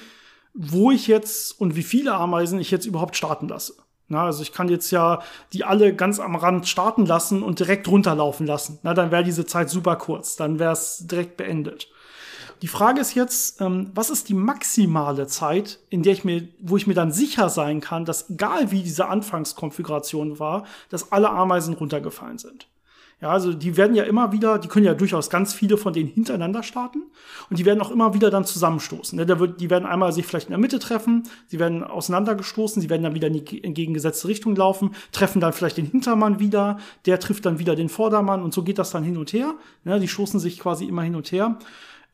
wo ich jetzt und wie viele Ameisen ich jetzt überhaupt starten lasse. Na, also ich kann jetzt ja die alle ganz am Rand starten lassen und direkt runterlaufen lassen. Na, dann wäre diese Zeit super kurz, dann wäre es direkt beendet. Die Frage ist jetzt, ähm, was ist die maximale Zeit, in der ich mir, wo ich mir dann sicher sein kann, dass egal wie diese Anfangskonfiguration war, dass alle Ameisen runtergefallen sind. Ja, also die werden ja immer wieder, die können ja durchaus ganz viele von denen hintereinander starten und die werden auch immer wieder dann zusammenstoßen. Ne? Die werden einmal sich vielleicht in der Mitte treffen, sie werden auseinandergestoßen, sie werden dann wieder in die entgegengesetzte Richtung laufen, treffen dann vielleicht den Hintermann wieder, der trifft dann wieder den Vordermann und so geht das dann hin und her. Ne? Die stoßen sich quasi immer hin und her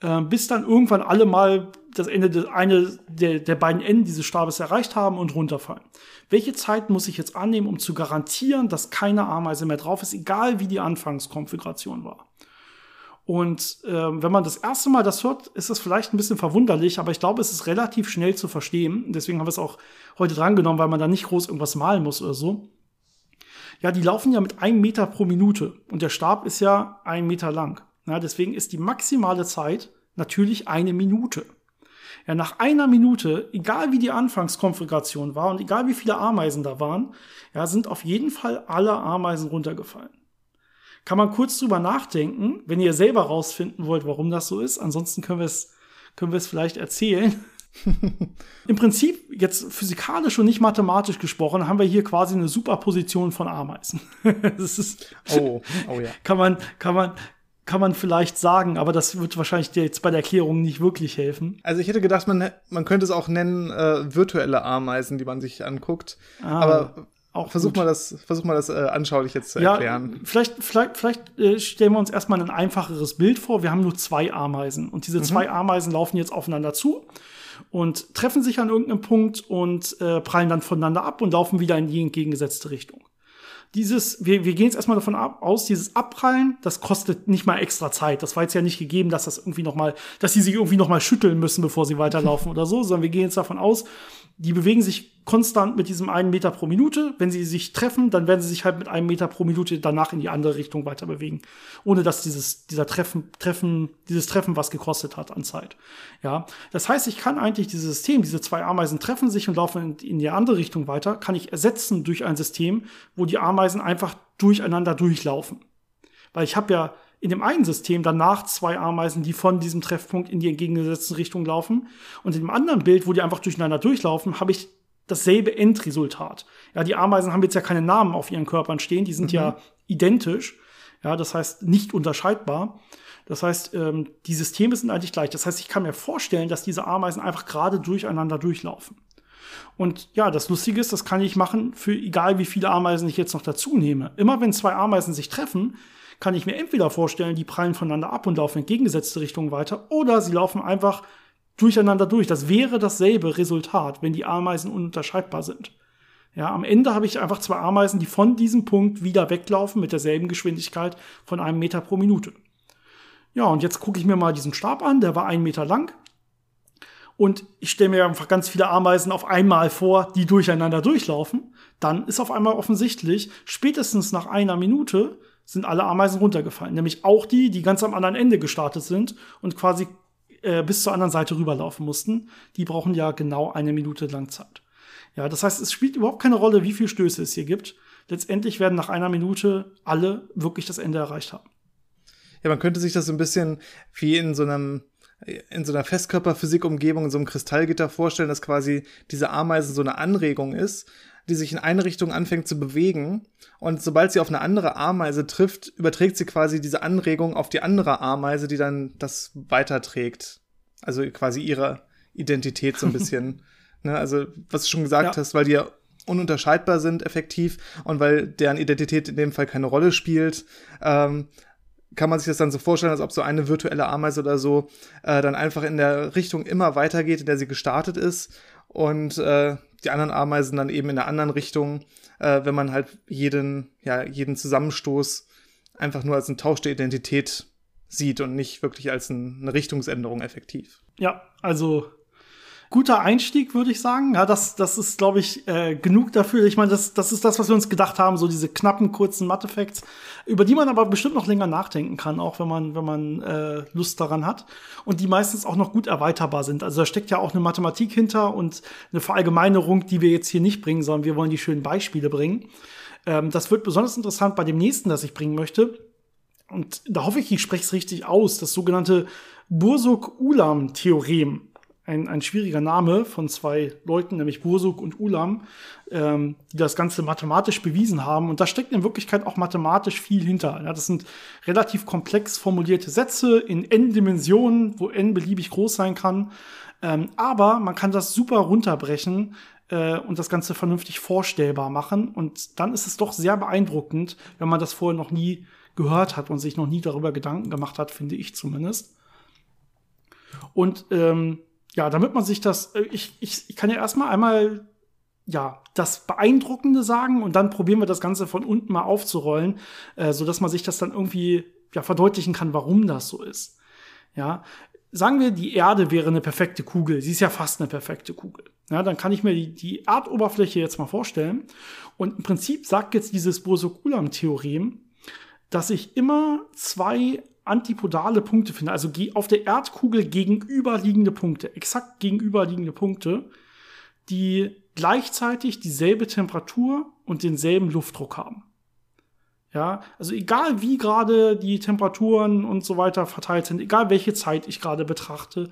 äh, bis dann irgendwann alle mal das Ende des, eine der, der beiden Enden dieses Stabes erreicht haben und runterfallen. Welche Zeit muss ich jetzt annehmen, um zu garantieren, dass keine Ameise mehr drauf ist, egal wie die Anfangskonfiguration war? Und äh, wenn man das erste Mal das hört, ist das vielleicht ein bisschen verwunderlich, aber ich glaube, es ist relativ schnell zu verstehen. Deswegen haben wir es auch heute drangenommen, weil man da nicht groß irgendwas malen muss oder so. Ja, die laufen ja mit einem Meter pro Minute und der Stab ist ja ein Meter lang. Ja, deswegen ist die maximale Zeit natürlich eine Minute. Ja, nach einer Minute, egal wie die Anfangskonfiguration war und egal wie viele Ameisen da waren, ja, sind auf jeden Fall alle Ameisen runtergefallen. Kann man kurz drüber nachdenken, wenn ihr selber rausfinden wollt, warum das so ist. Ansonsten können wir es, können wir es vielleicht erzählen. Im Prinzip, jetzt physikalisch und nicht mathematisch gesprochen, haben wir hier quasi eine Superposition von Ameisen. das ist, oh, oh ja. Kann man, kann man, kann man vielleicht sagen, aber das wird wahrscheinlich dir jetzt bei der Erklärung nicht wirklich helfen. Also ich hätte gedacht, man, man könnte es auch nennen äh, virtuelle Ameisen, die man sich anguckt. Ah, aber auch versuch gut. mal das, versuch mal das äh, anschaulich jetzt zu erklären. Ja, vielleicht, vielleicht, vielleicht äh, stellen wir uns erstmal ein einfacheres Bild vor. Wir haben nur zwei Ameisen und diese mhm. zwei Ameisen laufen jetzt aufeinander zu und treffen sich an irgendeinem Punkt und äh, prallen dann voneinander ab und laufen wieder in die entgegengesetzte Richtung dieses, wir, wir gehen jetzt erstmal davon ab, aus, dieses Abprallen, das kostet nicht mal extra Zeit. Das war jetzt ja nicht gegeben, dass das irgendwie noch mal, dass sie sich irgendwie noch mal schütteln müssen, bevor sie weiterlaufen oder so, sondern wir gehen jetzt davon aus, die bewegen sich konstant mit diesem einen Meter pro Minute. Wenn sie sich treffen, dann werden sie sich halt mit einem Meter pro Minute danach in die andere Richtung weiter bewegen. Ohne dass dieses, dieser Treffen, Treffen, dieses Treffen was gekostet hat an Zeit. Ja. Das heißt, ich kann eigentlich dieses System, diese zwei Ameisen treffen sich und laufen in, in die andere Richtung weiter, kann ich ersetzen durch ein System, wo die Ameisen einfach durcheinander durchlaufen. Weil ich habe ja in dem einen System danach zwei Ameisen, die von diesem Treffpunkt in die entgegengesetzte Richtung laufen. Und in dem anderen Bild, wo die einfach durcheinander durchlaufen, habe ich dasselbe Endresultat. Ja, die Ameisen haben jetzt ja keine Namen auf ihren Körpern stehen, die sind mhm. ja identisch. Ja, das heißt nicht unterscheidbar. Das heißt, ähm, die Systeme sind eigentlich gleich. Das heißt, ich kann mir vorstellen, dass diese Ameisen einfach gerade durcheinander durchlaufen. Und ja, das Lustige ist, das kann ich machen für egal wie viele Ameisen ich jetzt noch dazu nehme. Immer wenn zwei Ameisen sich treffen, kann ich mir entweder vorstellen, die prallen voneinander ab und laufen in entgegengesetzte Richtungen weiter, oder sie laufen einfach durcheinander durch. Das wäre dasselbe Resultat, wenn die Ameisen ununterscheidbar sind. Ja, am Ende habe ich einfach zwei Ameisen, die von diesem Punkt wieder weglaufen mit derselben Geschwindigkeit von einem Meter pro Minute. Ja, und jetzt gucke ich mir mal diesen Stab an, der war einen Meter lang. und ich stelle mir einfach ganz viele Ameisen auf einmal vor, die durcheinander durchlaufen, dann ist auf einmal offensichtlich, spätestens nach einer Minute sind alle Ameisen runtergefallen. Nämlich auch die, die ganz am anderen Ende gestartet sind und quasi äh, bis zur anderen Seite rüberlaufen mussten. Die brauchen ja genau eine Minute lang Zeit. Ja, das heißt, es spielt überhaupt keine Rolle, wie viele Stöße es hier gibt. Letztendlich werden nach einer Minute alle wirklich das Ende erreicht haben. Ja, man könnte sich das so ein bisschen wie in so einem in so einer Festkörperphysik-Umgebung, in so einem Kristallgitter vorstellen, dass quasi diese Ameise so eine Anregung ist, die sich in eine Richtung anfängt zu bewegen. Und sobald sie auf eine andere Ameise trifft, überträgt sie quasi diese Anregung auf die andere Ameise, die dann das weiterträgt. Also quasi ihre Identität so ein bisschen. ne? Also, was du schon gesagt ja. hast, weil die ja ununterscheidbar sind, effektiv, und weil deren Identität in dem Fall keine Rolle spielt, ähm, kann man sich das dann so vorstellen, als ob so eine virtuelle Ameise oder so äh, dann einfach in der Richtung immer weitergeht, in der sie gestartet ist und äh, die anderen Ameisen dann eben in der anderen Richtung, äh, wenn man halt jeden, ja, jeden Zusammenstoß einfach nur als ein Tausch der Identität sieht und nicht wirklich als ein, eine Richtungsänderung effektiv. Ja, also guter Einstieg, würde ich sagen. Ja, das, das ist, glaube ich, äh, genug dafür. Ich meine, das, das ist das, was wir uns gedacht haben, so diese knappen, kurzen Mathefacts, über die man aber bestimmt noch länger nachdenken kann, auch wenn man, wenn man äh, Lust daran hat. Und die meistens auch noch gut erweiterbar sind. Also da steckt ja auch eine Mathematik hinter und eine Verallgemeinerung, die wir jetzt hier nicht bringen, sondern wir wollen die schönen Beispiele bringen. Ähm, das wird besonders interessant bei dem nächsten, das ich bringen möchte. Und da hoffe ich, ich spreche es richtig aus, das sogenannte Bursuk-Ulam-Theorem ein, ein schwieriger Name von zwei Leuten, nämlich Bursuk und Ulam, ähm, die das Ganze mathematisch bewiesen haben. Und da steckt in Wirklichkeit auch mathematisch viel hinter. Ja, das sind relativ komplex formulierte Sätze in n-Dimensionen, wo n beliebig groß sein kann. Ähm, aber man kann das super runterbrechen äh, und das Ganze vernünftig vorstellbar machen. Und dann ist es doch sehr beeindruckend, wenn man das vorher noch nie gehört hat und sich noch nie darüber Gedanken gemacht hat, finde ich zumindest. Und ähm, ja, damit man sich das, äh, ich, ich, ich kann ja erstmal einmal ja, das Beeindruckende sagen und dann probieren wir das Ganze von unten mal aufzurollen, äh, so dass man sich das dann irgendwie ja verdeutlichen kann, warum das so ist. Ja, sagen wir, die Erde wäre eine perfekte Kugel. Sie ist ja fast eine perfekte Kugel. Ja, dann kann ich mir die, die Erdoberfläche jetzt mal vorstellen. Und im Prinzip sagt jetzt dieses Boso-Coulomb-Theorem, dass ich immer zwei antipodale Punkte finde, also auf der Erdkugel gegenüberliegende Punkte, exakt gegenüberliegende Punkte, die gleichzeitig dieselbe Temperatur und denselben Luftdruck haben. Ja, also egal wie gerade die Temperaturen und so weiter verteilt sind, egal welche Zeit ich gerade betrachte,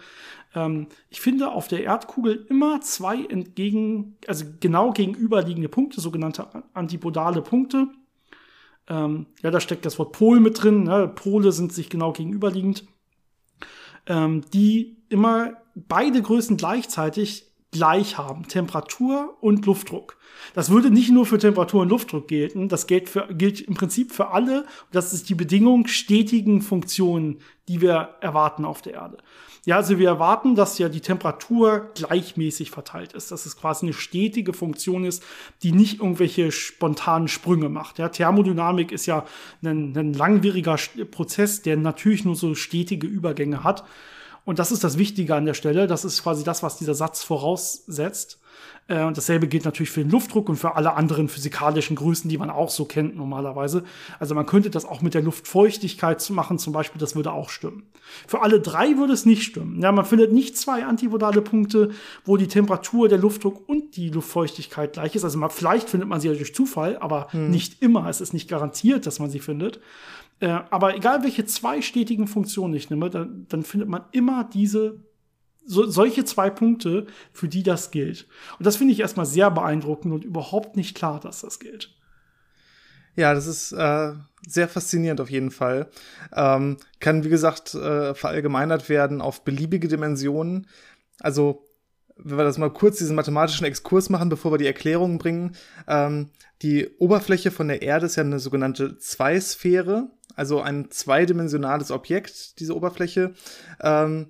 ähm, ich finde auf der Erdkugel immer zwei entgegen, also genau gegenüberliegende Punkte, sogenannte antipodale Punkte, ähm, ja, da steckt das Wort Pol mit drin. Ne? Pole sind sich genau gegenüberliegend. Ähm, die immer beide Größen gleichzeitig gleich haben. Temperatur und Luftdruck. Das würde nicht nur für Temperatur und Luftdruck gelten, das gilt, für, gilt im Prinzip für alle. Das ist die Bedingung stetigen Funktionen, die wir erwarten auf der Erde. Ja, also wir erwarten, dass ja die Temperatur gleichmäßig verteilt ist, dass es quasi eine stetige Funktion ist, die nicht irgendwelche spontanen Sprünge macht. Ja, Thermodynamik ist ja ein, ein langwieriger Prozess, der natürlich nur so stetige Übergänge hat. Und das ist das Wichtige an der Stelle. Das ist quasi das, was dieser Satz voraussetzt. Äh, und dasselbe gilt natürlich für den Luftdruck und für alle anderen physikalischen Größen, die man auch so kennt normalerweise. Also man könnte das auch mit der Luftfeuchtigkeit machen, zum Beispiel, das würde auch stimmen. Für alle drei würde es nicht stimmen. Ja, man findet nicht zwei antipodale Punkte, wo die Temperatur, der Luftdruck und die Luftfeuchtigkeit gleich ist. Also man, vielleicht findet man sie ja durch Zufall, aber hm. nicht immer. Es ist nicht garantiert, dass man sie findet. Äh, aber egal welche zwei stetigen Funktionen ich nehme, dann, dann findet man immer diese so, solche zwei Punkte, für die das gilt. Und das finde ich erstmal sehr beeindruckend und überhaupt nicht klar, dass das gilt. Ja, das ist äh, sehr faszinierend auf jeden Fall. Ähm, kann, wie gesagt, äh, verallgemeinert werden auf beliebige Dimensionen. Also, wenn wir das mal kurz diesen mathematischen Exkurs machen, bevor wir die Erklärungen bringen. Ähm, die Oberfläche von der Erde ist ja eine sogenannte Zweisphäre, also ein zweidimensionales Objekt, diese Oberfläche. Ähm,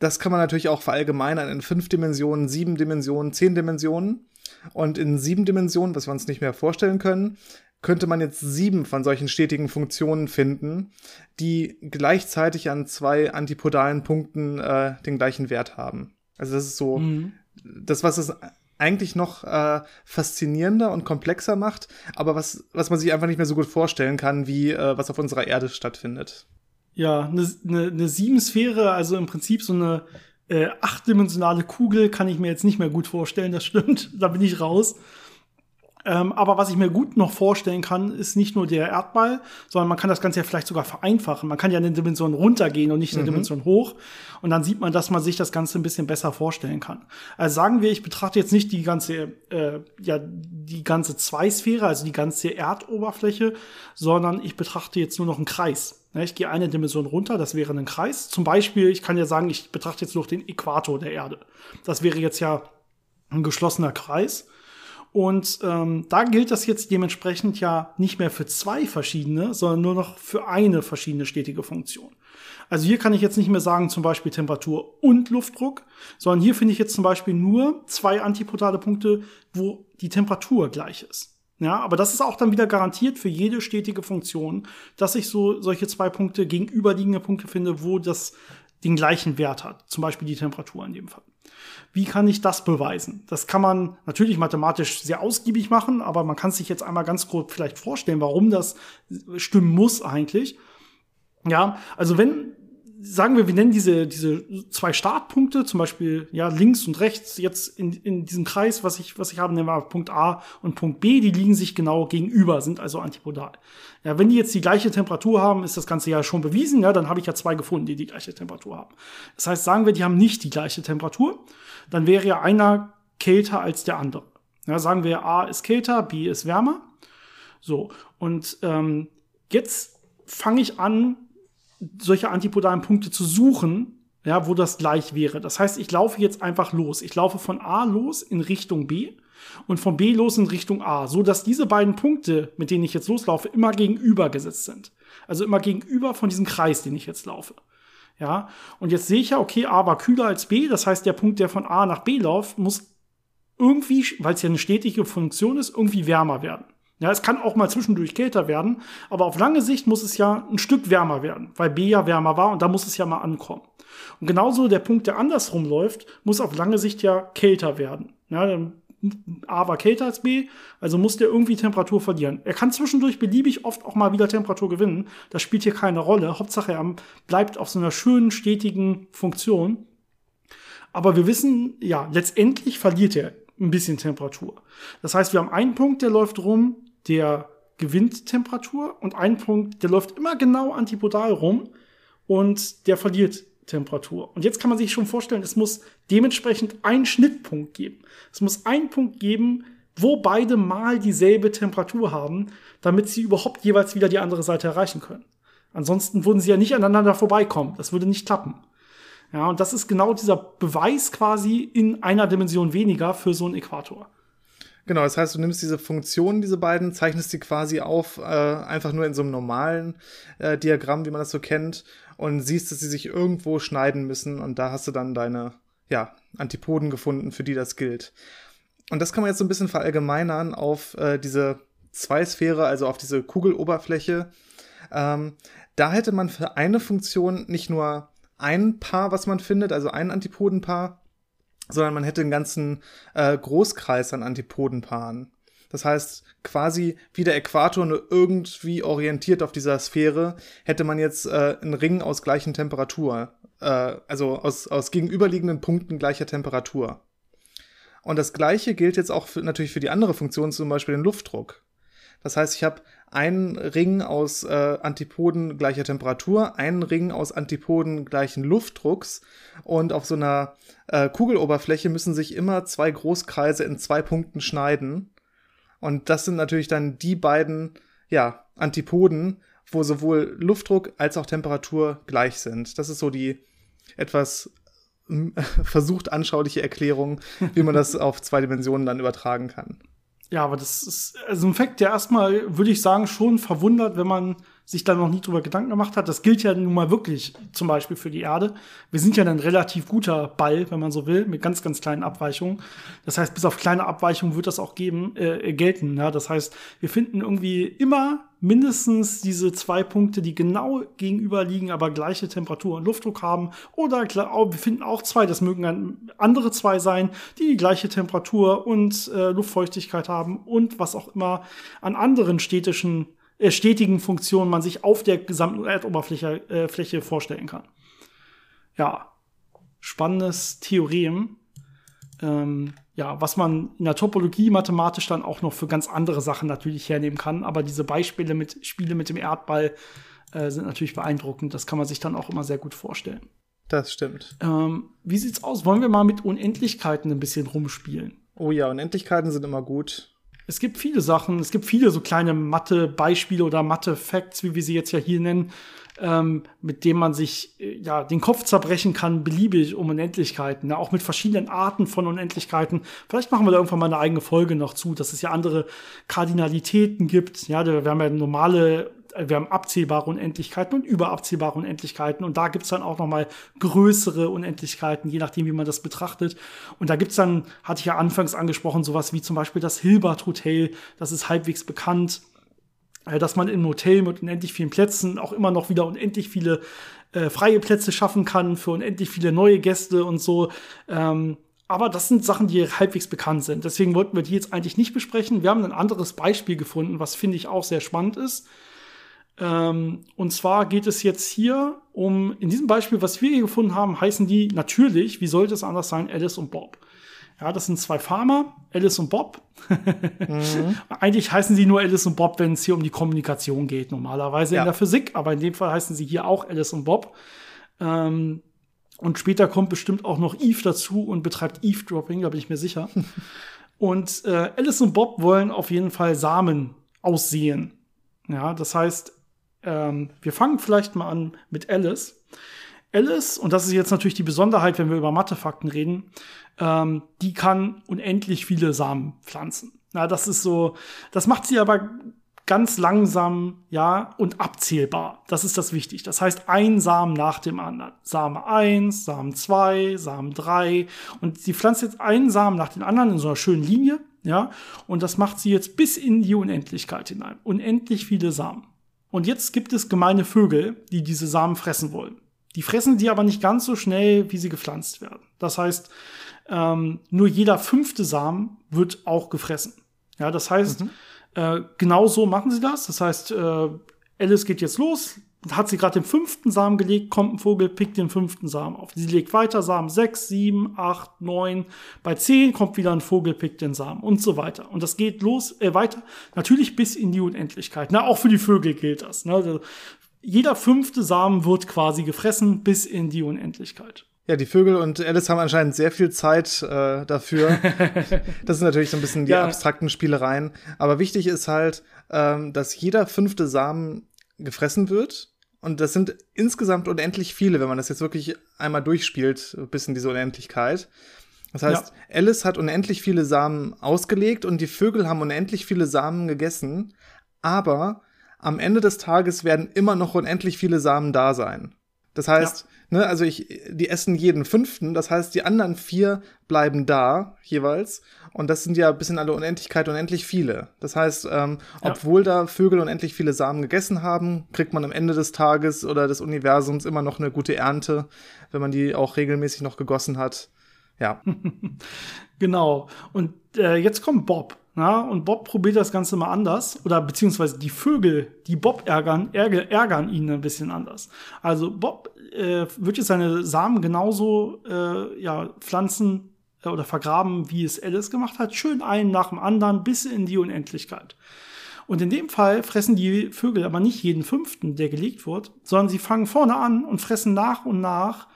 das kann man natürlich auch verallgemeinern in fünf Dimensionen, sieben Dimensionen, zehn Dimensionen. Und in sieben Dimensionen, was wir uns nicht mehr vorstellen können, könnte man jetzt sieben von solchen stetigen Funktionen finden, die gleichzeitig an zwei antipodalen Punkten äh, den gleichen Wert haben. Also das ist so mhm. das, was es eigentlich noch äh, faszinierender und komplexer macht, aber was, was man sich einfach nicht mehr so gut vorstellen kann, wie äh, was auf unserer Erde stattfindet. Ja, eine ne, ne Siebensphäre, also im Prinzip so eine äh, achtdimensionale Kugel, kann ich mir jetzt nicht mehr gut vorstellen, das stimmt, da bin ich raus. Ähm, aber was ich mir gut noch vorstellen kann, ist nicht nur der Erdball, sondern man kann das Ganze ja vielleicht sogar vereinfachen. Man kann ja eine Dimension runtergehen und nicht eine mhm. Dimension hoch. Und dann sieht man, dass man sich das Ganze ein bisschen besser vorstellen kann. Also sagen wir, ich betrachte jetzt nicht die ganze, äh, ja, die ganze Zweisphäre, also die ganze Erdoberfläche, sondern ich betrachte jetzt nur noch einen Kreis. Ich gehe eine Dimension runter, das wäre ein Kreis. Zum Beispiel, ich kann ja sagen, ich betrachte jetzt noch den Äquator der Erde. Das wäre jetzt ja ein geschlossener Kreis. Und ähm, da gilt das jetzt dementsprechend ja nicht mehr für zwei verschiedene, sondern nur noch für eine verschiedene stetige Funktion. Also hier kann ich jetzt nicht mehr sagen, zum Beispiel Temperatur und Luftdruck, sondern hier finde ich jetzt zum Beispiel nur zwei antipodale Punkte, wo die Temperatur gleich ist. Ja, aber das ist auch dann wieder garantiert für jede stetige Funktion, dass ich so solche zwei Punkte gegenüberliegende Punkte finde, wo das den gleichen Wert hat. Zum Beispiel die Temperatur in dem Fall. Wie kann ich das beweisen? Das kann man natürlich mathematisch sehr ausgiebig machen, aber man kann sich jetzt einmal ganz kurz vielleicht vorstellen, warum das stimmen muss eigentlich. Ja, also wenn sagen wir, wir nennen diese, diese zwei Startpunkte, zum Beispiel ja links und rechts, jetzt in, in diesem Kreis, was ich, was ich habe, nennen wir Punkt A und Punkt B, die liegen sich genau gegenüber, sind also antipodal. Ja, wenn die jetzt die gleiche Temperatur haben, ist das Ganze ja schon bewiesen, ja, dann habe ich ja zwei gefunden, die die gleiche Temperatur haben. Das heißt, sagen wir, die haben nicht die gleiche Temperatur, dann wäre ja einer kälter als der andere. Ja, sagen wir, A ist kälter, B ist wärmer. So, und ähm, jetzt fange ich an, solche antipodalen Punkte zu suchen, ja, wo das gleich wäre. Das heißt, ich laufe jetzt einfach los. Ich laufe von A los in Richtung B und von B los in Richtung A, so dass diese beiden Punkte, mit denen ich jetzt loslaufe, immer gegenübergesetzt sind. Also immer gegenüber von diesem Kreis, den ich jetzt laufe. Ja, und jetzt sehe ich ja, okay, A war kühler als B, das heißt, der Punkt, der von A nach B läuft, muss irgendwie, weil es ja eine stetige Funktion ist, irgendwie wärmer werden. Ja, es kann auch mal zwischendurch kälter werden, aber auf lange Sicht muss es ja ein Stück wärmer werden, weil B ja wärmer war und da muss es ja mal ankommen. Und genauso der Punkt, der andersrum läuft, muss auf lange Sicht ja kälter werden. Ja, dann A war kälter als B, also muss der irgendwie Temperatur verlieren. Er kann zwischendurch beliebig oft auch mal wieder Temperatur gewinnen. Das spielt hier keine Rolle. Hauptsache, er bleibt auf so einer schönen, stetigen Funktion. Aber wir wissen, ja, letztendlich verliert er ein bisschen Temperatur. Das heißt, wir haben einen Punkt, der läuft rum, der gewinnt Temperatur und einen Punkt, der läuft immer genau antipodal rum und der verliert Temperatur. Und jetzt kann man sich schon vorstellen, es muss dementsprechend einen Schnittpunkt geben. Es muss einen Punkt geben, wo beide mal dieselbe Temperatur haben, damit sie überhaupt jeweils wieder die andere Seite erreichen können. Ansonsten würden sie ja nicht aneinander vorbeikommen. Das würde nicht klappen. Ja, und das ist genau dieser Beweis quasi in einer Dimension weniger für so einen Äquator. Genau, das heißt, du nimmst diese Funktionen, diese beiden, zeichnest die quasi auf, äh, einfach nur in so einem normalen äh, Diagramm, wie man das so kennt, und siehst, dass sie sich irgendwo schneiden müssen und da hast du dann deine, ja, Antipoden gefunden, für die das gilt. Und das kann man jetzt so ein bisschen verallgemeinern auf äh, diese Zweisphäre, also auf diese Kugeloberfläche. Ähm, da hätte man für eine Funktion nicht nur ein Paar, was man findet, also ein Antipodenpaar, sondern man hätte einen ganzen äh, Großkreis an Antipodenpaaren. Das heißt, quasi wie der Äquator nur irgendwie orientiert auf dieser Sphäre, hätte man jetzt äh, einen Ring aus gleichen Temperatur, äh, also aus, aus gegenüberliegenden Punkten gleicher Temperatur. Und das gleiche gilt jetzt auch für, natürlich für die andere Funktion, zum Beispiel den Luftdruck. Das heißt, ich habe einen Ring aus äh, Antipoden gleicher Temperatur, einen Ring aus Antipoden gleichen Luftdrucks und auf so einer äh, Kugeloberfläche müssen sich immer zwei Großkreise in zwei Punkten schneiden. Und das sind natürlich dann die beiden, ja, Antipoden, wo sowohl Luftdruck als auch Temperatur gleich sind. Das ist so die etwas versucht anschauliche Erklärung, wie man das auf zwei Dimensionen dann übertragen kann. Ja, aber das ist also ein Fakt, der erstmal, würde ich sagen, schon verwundert, wenn man sich da noch nie drüber Gedanken gemacht hat. Das gilt ja nun mal wirklich zum Beispiel für die Erde. Wir sind ja ein relativ guter Ball, wenn man so will, mit ganz, ganz kleinen Abweichungen. Das heißt, bis auf kleine Abweichungen wird das auch geben, äh, gelten. Ja? Das heißt, wir finden irgendwie immer mindestens diese zwei Punkte, die genau gegenüber liegen, aber gleiche Temperatur und Luftdruck haben. Oder wir finden auch zwei, das mögen andere zwei sein, die die gleiche Temperatur und äh, Luftfeuchtigkeit haben und was auch immer an anderen städtischen äh, stetigen Funktionen man sich auf der gesamten Erdoberfläche äh, Fläche vorstellen kann. Ja, spannendes Theorem. Ähm, ja, was man in der Topologie mathematisch dann auch noch für ganz andere Sachen natürlich hernehmen kann. Aber diese Beispiele mit Spiele mit dem Erdball äh, sind natürlich beeindruckend. Das kann man sich dann auch immer sehr gut vorstellen. Das stimmt. Ähm, wie sieht's aus? Wollen wir mal mit Unendlichkeiten ein bisschen rumspielen? Oh ja, Unendlichkeiten sind immer gut. Es gibt viele Sachen, es gibt viele so kleine Mathe-Beispiele oder Mathe-Facts, wie wir sie jetzt ja hier nennen, ähm, mit denen man sich äh, ja den Kopf zerbrechen kann, beliebig um Unendlichkeiten, ne? auch mit verschiedenen Arten von Unendlichkeiten. Vielleicht machen wir da irgendwann mal eine eigene Folge noch zu, dass es ja andere Kardinalitäten gibt. Ja, wir haben ja normale wir haben abzählbare Unendlichkeiten und überabzählbare Unendlichkeiten. Und da gibt's dann auch noch mal größere Unendlichkeiten, je nachdem, wie man das betrachtet. Und da gibt's dann, hatte ich ja anfangs angesprochen, sowas wie zum Beispiel das Hilbert Hotel. Das ist halbwegs bekannt, äh, dass man im Hotel mit unendlich vielen Plätzen auch immer noch wieder unendlich viele äh, freie Plätze schaffen kann für unendlich viele neue Gäste und so. Ähm, aber das sind Sachen, die halbwegs bekannt sind. Deswegen wollten wir die jetzt eigentlich nicht besprechen. Wir haben ein anderes Beispiel gefunden, was finde ich auch sehr spannend ist. Ähm, und zwar geht es jetzt hier um, in diesem Beispiel, was wir hier gefunden haben, heißen die natürlich, wie sollte es anders sein, Alice und Bob. Ja, das sind zwei Farmer, Alice und Bob. mhm. Eigentlich heißen sie nur Alice und Bob, wenn es hier um die Kommunikation geht, normalerweise ja. in der Physik, aber in dem Fall heißen sie hier auch Alice und Bob. Ähm, und später kommt bestimmt auch noch Eve dazu und betreibt Eavesdropping, da bin ich mir sicher. und äh, Alice und Bob wollen auf jeden Fall Samen aussehen. Ja, das heißt, ähm, wir fangen vielleicht mal an mit Alice. Alice, und das ist jetzt natürlich die Besonderheit, wenn wir über Mathefakten reden, ähm, die kann unendlich viele Samen pflanzen. Na, das ist so, das macht sie aber ganz langsam, ja, und abzählbar. Das ist das wichtig. Das heißt, ein Samen nach dem anderen. Same 1, Samen 2, Samen 3. Und sie pflanzt jetzt einen Samen nach dem anderen in so einer schönen Linie, ja. Und das macht sie jetzt bis in die Unendlichkeit hinein. Unendlich viele Samen. Und jetzt gibt es gemeine Vögel, die diese Samen fressen wollen. Die fressen die aber nicht ganz so schnell, wie sie gepflanzt werden. Das heißt, ähm, nur jeder fünfte Samen wird auch gefressen. Ja, das heißt, mhm. äh, genau so machen sie das. Das heißt, äh, Alice geht jetzt los, hat sie gerade den fünften Samen gelegt, kommt ein Vogel, pickt den fünften Samen auf. Sie legt weiter Samen 6, 7, 8, 9. Bei 10 kommt wieder ein Vogel, pickt den Samen und so weiter. Und das geht los, äh, weiter, natürlich bis in die Unendlichkeit. Na, auch für die Vögel gilt das. Ne? Jeder fünfte Samen wird quasi gefressen bis in die Unendlichkeit. Ja, die Vögel und Alice haben anscheinend sehr viel Zeit äh, dafür. das sind natürlich so ein bisschen die ja. abstrakten Spielereien. Aber wichtig ist halt, ähm, dass jeder fünfte Samen gefressen wird. Und das sind insgesamt unendlich viele, wenn man das jetzt wirklich einmal durchspielt, bis in diese Unendlichkeit. Das heißt, ja. Alice hat unendlich viele Samen ausgelegt und die Vögel haben unendlich viele Samen gegessen. Aber am Ende des Tages werden immer noch unendlich viele Samen da sein. Das heißt, ja. ne, also ich, die essen jeden fünften, das heißt, die anderen vier bleiben da jeweils. Und das sind ja bis in alle Unendlichkeit unendlich viele. Das heißt, ähm, ja. obwohl da Vögel unendlich viele Samen gegessen haben, kriegt man am Ende des Tages oder des Universums immer noch eine gute Ernte, wenn man die auch regelmäßig noch gegossen hat. Ja. genau. Und äh, jetzt kommt Bob. Ja, und Bob probiert das Ganze mal anders. Oder beziehungsweise die Vögel, die Bob ärgern, ärger, ärgern ihn ein bisschen anders. Also Bob äh, wird jetzt seine Samen genauso äh, ja, pflanzen äh, oder vergraben, wie es Alice gemacht hat. Schön einen nach dem anderen bis in die Unendlichkeit. Und in dem Fall fressen die Vögel aber nicht jeden fünften, der gelegt wird, sondern sie fangen vorne an und fressen nach und nach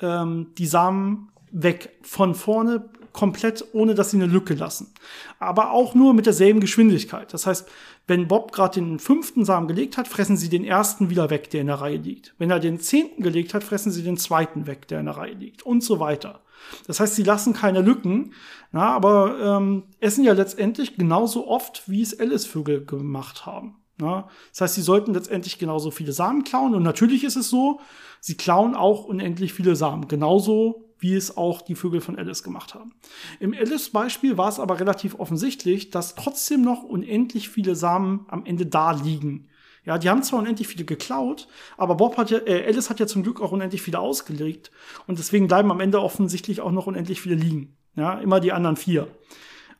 ähm, die Samen weg. Von vorne komplett, ohne dass sie eine Lücke lassen. Aber auch nur mit derselben Geschwindigkeit. Das heißt, wenn Bob gerade den fünften Samen gelegt hat, fressen sie den ersten wieder weg, der in der Reihe liegt. Wenn er den zehnten gelegt hat, fressen sie den zweiten weg, der in der Reihe liegt. Und so weiter. Das heißt, sie lassen keine Lücken, na, aber ähm, essen ja letztendlich genauso oft, wie es Alice-Vögel gemacht haben. Na? Das heißt, sie sollten letztendlich genauso viele Samen klauen. Und natürlich ist es so, sie klauen auch unendlich viele Samen. Genauso wie es auch die Vögel von Alice gemacht haben. Im Alice-Beispiel war es aber relativ offensichtlich, dass trotzdem noch unendlich viele Samen am Ende da liegen. Ja, die haben zwar unendlich viele geklaut, aber Bob hat ja, äh, Alice hat ja zum Glück auch unendlich viele ausgelegt. Und deswegen bleiben am Ende offensichtlich auch noch unendlich viele liegen. Ja, immer die anderen vier.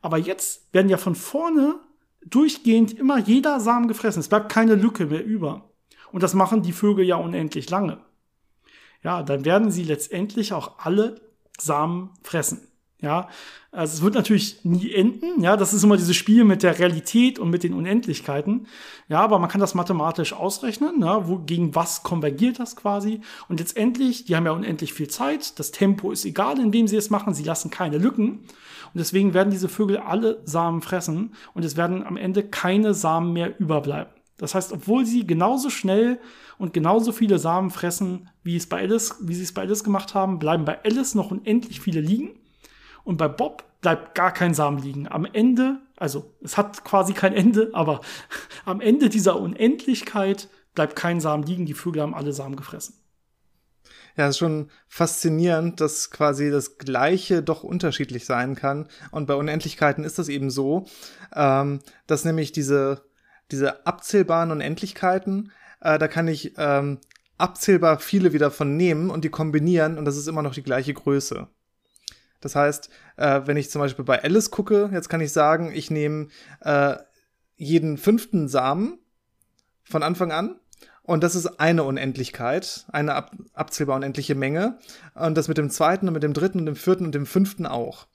Aber jetzt werden ja von vorne durchgehend immer jeder Samen gefressen. Es bleibt keine Lücke mehr über. Und das machen die Vögel ja unendlich lange. Ja, dann werden sie letztendlich auch alle Samen fressen. Ja, also es wird natürlich nie enden. Ja, das ist immer dieses Spiel mit der Realität und mit den Unendlichkeiten. Ja, aber man kann das mathematisch ausrechnen. Ja, wo, gegen was konvergiert das quasi? Und letztendlich, die haben ja unendlich viel Zeit. Das Tempo ist egal, in dem sie es machen. Sie lassen keine Lücken. Und deswegen werden diese Vögel alle Samen fressen. Und es werden am Ende keine Samen mehr überbleiben. Das heißt, obwohl sie genauso schnell und genauso viele Samen fressen, wie es bei Alice, wie sie es bei Alice gemacht haben, bleiben bei Alice noch unendlich viele liegen. Und bei Bob bleibt gar kein Samen liegen. Am Ende, also es hat quasi kein Ende, aber am Ende dieser Unendlichkeit bleibt kein Samen liegen. Die Vögel haben alle Samen gefressen. Ja, ist schon faszinierend, dass quasi das Gleiche doch unterschiedlich sein kann. Und bei Unendlichkeiten ist das eben so, ähm, dass nämlich diese, diese abzählbaren Unendlichkeiten, äh, da kann ich ähm, abzählbar viele wieder von nehmen und die kombinieren und das ist immer noch die gleiche Größe. Das heißt, äh, wenn ich zum Beispiel bei Alice gucke, jetzt kann ich sagen, ich nehme äh, jeden fünften Samen von Anfang an und das ist eine Unendlichkeit, eine ab abzählbar unendliche Menge. Und das mit dem zweiten und mit dem dritten und dem vierten und dem fünften auch.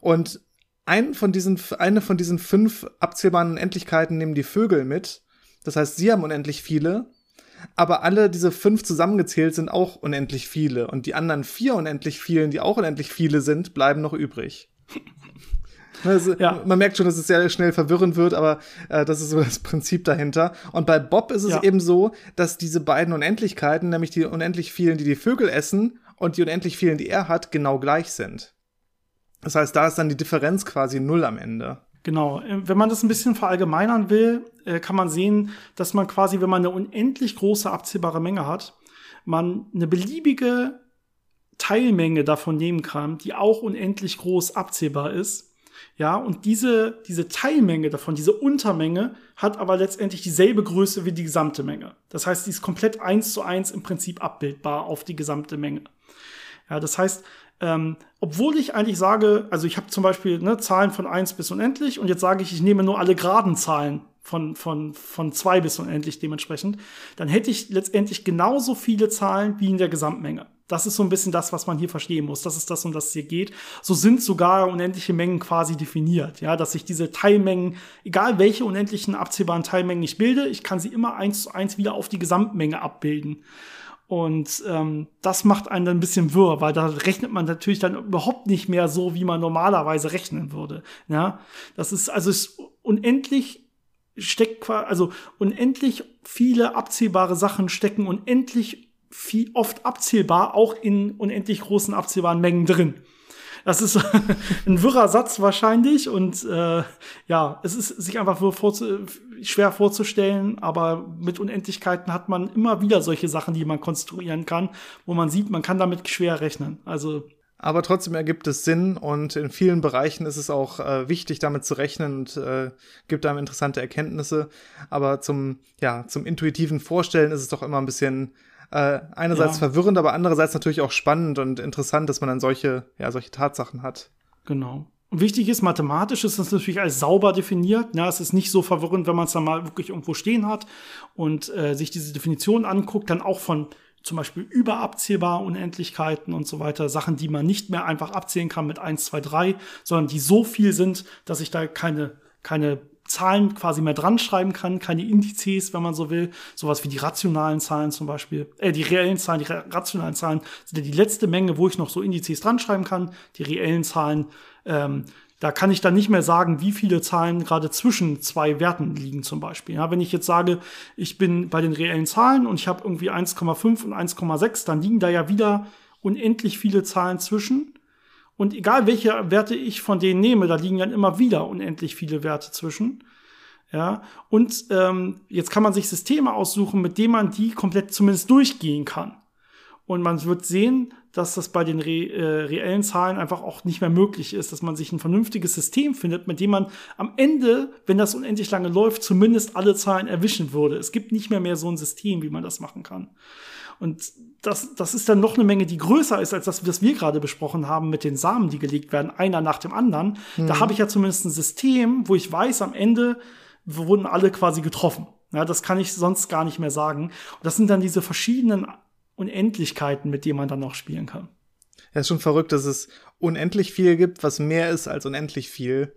Und einen von diesen, eine von diesen fünf abzählbaren Unendlichkeiten nehmen die Vögel mit. Das heißt, sie haben unendlich viele aber alle diese fünf zusammengezählt sind auch unendlich viele. Und die anderen vier unendlich vielen, die auch unendlich viele sind, bleiben noch übrig. Also, ja. Man merkt schon, dass es sehr schnell verwirrend wird, aber äh, das ist so das Prinzip dahinter. Und bei Bob ist es ja. eben so, dass diese beiden Unendlichkeiten, nämlich die unendlich vielen, die die Vögel essen und die unendlich vielen, die er hat, genau gleich sind. Das heißt, da ist dann die Differenz quasi null am Ende. Genau. Äh, wenn man das ein bisschen verallgemeinern will, äh, kann man sehen, dass man quasi, wenn man eine unendlich große abzählbare Menge hat, man eine beliebige Teilmenge davon nehmen kann, die auch unendlich groß abzählbar ist. Ja, und diese, diese Teilmenge davon, diese Untermenge, hat aber letztendlich dieselbe Größe wie die gesamte Menge. Das heißt, die ist komplett eins zu eins im Prinzip abbildbar auf die gesamte Menge. Ja, das heißt, ähm, obwohl ich eigentlich sage, also ich habe zum Beispiel ne, Zahlen von eins bis unendlich und jetzt sage ich, ich nehme nur alle geraden Zahlen von, von, von zwei bis unendlich dementsprechend, dann hätte ich letztendlich genauso viele Zahlen wie in der Gesamtmenge. Das ist so ein bisschen das, was man hier verstehen muss. Das ist das, um das es hier geht. So sind sogar unendliche Mengen quasi definiert. Ja, dass ich diese Teilmengen, egal welche unendlichen abzählbaren Teilmengen ich bilde, ich kann sie immer eins zu eins wieder auf die Gesamtmenge abbilden. Und ähm, das macht einen dann ein bisschen wirr, weil da rechnet man natürlich dann überhaupt nicht mehr so, wie man normalerweise rechnen würde. Ja, das ist also ist unendlich steckt also unendlich viele abzählbare Sachen stecken unendlich viel, oft abzählbar auch in unendlich großen abzählbaren Mengen drin. Das ist ein wirrer Satz wahrscheinlich und äh, ja, es ist sich einfach vorzu schwer vorzustellen, aber mit Unendlichkeiten hat man immer wieder solche Sachen, die man konstruieren kann, wo man sieht, man kann damit schwer rechnen. Also aber trotzdem ergibt es Sinn und in vielen Bereichen ist es auch äh, wichtig, damit zu rechnen und äh, gibt einem interessante Erkenntnisse. Aber zum, ja, zum intuitiven Vorstellen ist es doch immer ein bisschen äh, einerseits ja. verwirrend, aber andererseits natürlich auch spannend und interessant, dass man dann solche, ja, solche Tatsachen hat. Genau. Und wichtig ist, mathematisch ist das natürlich als sauber definiert. Ja, es ist nicht so verwirrend, wenn man es dann mal wirklich irgendwo stehen hat und äh, sich diese Definition anguckt, dann auch von zum Beispiel überabzählbar Unendlichkeiten und so weiter, Sachen, die man nicht mehr einfach abzählen kann mit 1, 2, 3, sondern die so viel sind, dass ich da keine, keine Zahlen quasi mehr dran schreiben kann, keine Indizes, wenn man so will. Sowas wie die rationalen Zahlen zum Beispiel. Äh, die reellen Zahlen, die rationalen Zahlen sind ja die letzte Menge, wo ich noch so Indizes dran schreiben kann. Die reellen Zahlen, ähm, da kann ich dann nicht mehr sagen, wie viele Zahlen gerade zwischen zwei Werten liegen zum Beispiel. Ja, wenn ich jetzt sage, ich bin bei den reellen Zahlen und ich habe irgendwie 1,5 und 1,6, dann liegen da ja wieder unendlich viele Zahlen zwischen. Und egal welche Werte ich von denen nehme, da liegen dann immer wieder unendlich viele Werte zwischen. Ja, und ähm, jetzt kann man sich Systeme aussuchen, mit denen man die komplett zumindest durchgehen kann. Und man wird sehen, dass das bei den re äh, reellen Zahlen einfach auch nicht mehr möglich ist, dass man sich ein vernünftiges System findet, mit dem man am Ende, wenn das unendlich lange läuft, zumindest alle Zahlen erwischen würde. Es gibt nicht mehr mehr so ein System, wie man das machen kann. Und das, das ist dann noch eine Menge, die größer ist als das, was wir gerade besprochen haben mit den Samen, die gelegt werden, einer nach dem anderen. Mhm. Da habe ich ja zumindest ein System, wo ich weiß, am Ende wurden alle quasi getroffen. Ja, das kann ich sonst gar nicht mehr sagen. Und das sind dann diese verschiedenen Unendlichkeiten, mit denen man dann noch spielen kann. Ja, ist schon verrückt, dass es unendlich viel gibt, was mehr ist als unendlich viel.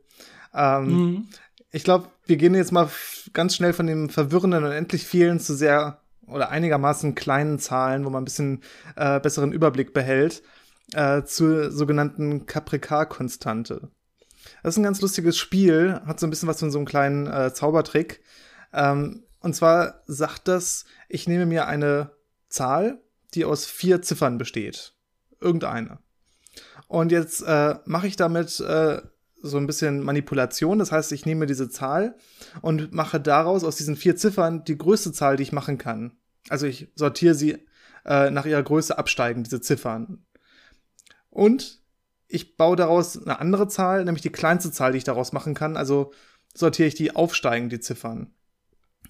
Ähm, mhm. Ich glaube, wir gehen jetzt mal ganz schnell von dem verwirrenden unendlich vielen zu sehr oder einigermaßen kleinen Zahlen, wo man ein bisschen äh, besseren Überblick behält, äh, zur sogenannten Capricar-Konstante. Das ist ein ganz lustiges Spiel, hat so ein bisschen was von so einem kleinen äh, Zaubertrick. Ähm, und zwar sagt das, ich nehme mir eine Zahl, die aus vier Ziffern besteht. Irgendeine. Und jetzt äh, mache ich damit äh, so ein bisschen Manipulation. Das heißt, ich nehme diese Zahl und mache daraus aus diesen vier Ziffern die größte Zahl, die ich machen kann. Also ich sortiere sie äh, nach ihrer Größe absteigen, diese Ziffern. Und ich baue daraus eine andere Zahl, nämlich die kleinste Zahl, die ich daraus machen kann. Also sortiere ich die aufsteigend, die Ziffern.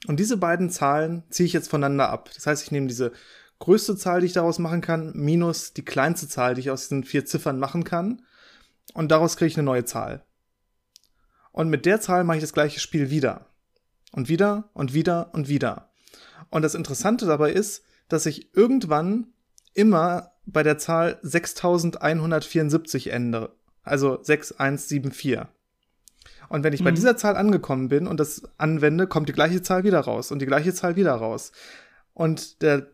Und diese beiden Zahlen ziehe ich jetzt voneinander ab. Das heißt, ich nehme diese größte Zahl, die ich daraus machen kann, minus die kleinste Zahl, die ich aus diesen vier Ziffern machen kann. Und daraus kriege ich eine neue Zahl. Und mit der Zahl mache ich das gleiche Spiel wieder. Und wieder und wieder und wieder. Und das Interessante dabei ist, dass ich irgendwann immer bei der Zahl 6174 ende. Also 6174. Und wenn ich mhm. bei dieser Zahl angekommen bin und das anwende, kommt die gleiche Zahl wieder raus und die gleiche Zahl wieder raus. Und der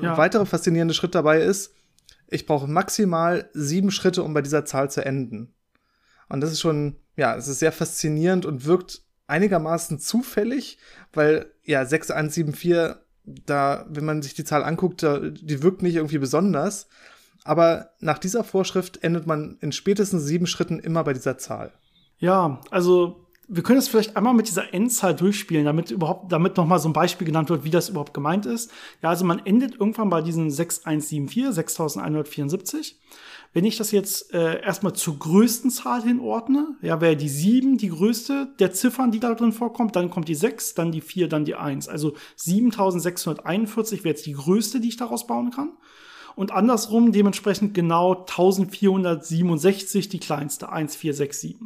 ja. weitere faszinierende Schritt dabei ist, ich brauche maximal sieben Schritte, um bei dieser Zahl zu enden. Und das ist schon, ja, es ist sehr faszinierend und wirkt einigermaßen zufällig, weil ja 6174 da, wenn man sich die Zahl anguckt, die wirkt nicht irgendwie besonders. Aber nach dieser Vorschrift endet man in spätestens sieben Schritten immer bei dieser Zahl. Ja, also wir können es vielleicht einmal mit dieser Endzahl durchspielen, damit überhaupt, damit nochmal so ein Beispiel genannt wird, wie das überhaupt gemeint ist. Ja, also man endet irgendwann bei diesen 6174, 6174. Wenn ich das jetzt äh, erstmal zur größten Zahl hinordne, ja, wäre die 7 die größte der Ziffern, die da drin vorkommt, dann kommt die 6, dann die 4, dann die 1. Also 7641 wäre jetzt die größte, die ich daraus bauen kann. Und andersrum dementsprechend genau 1467 die kleinste, 1467.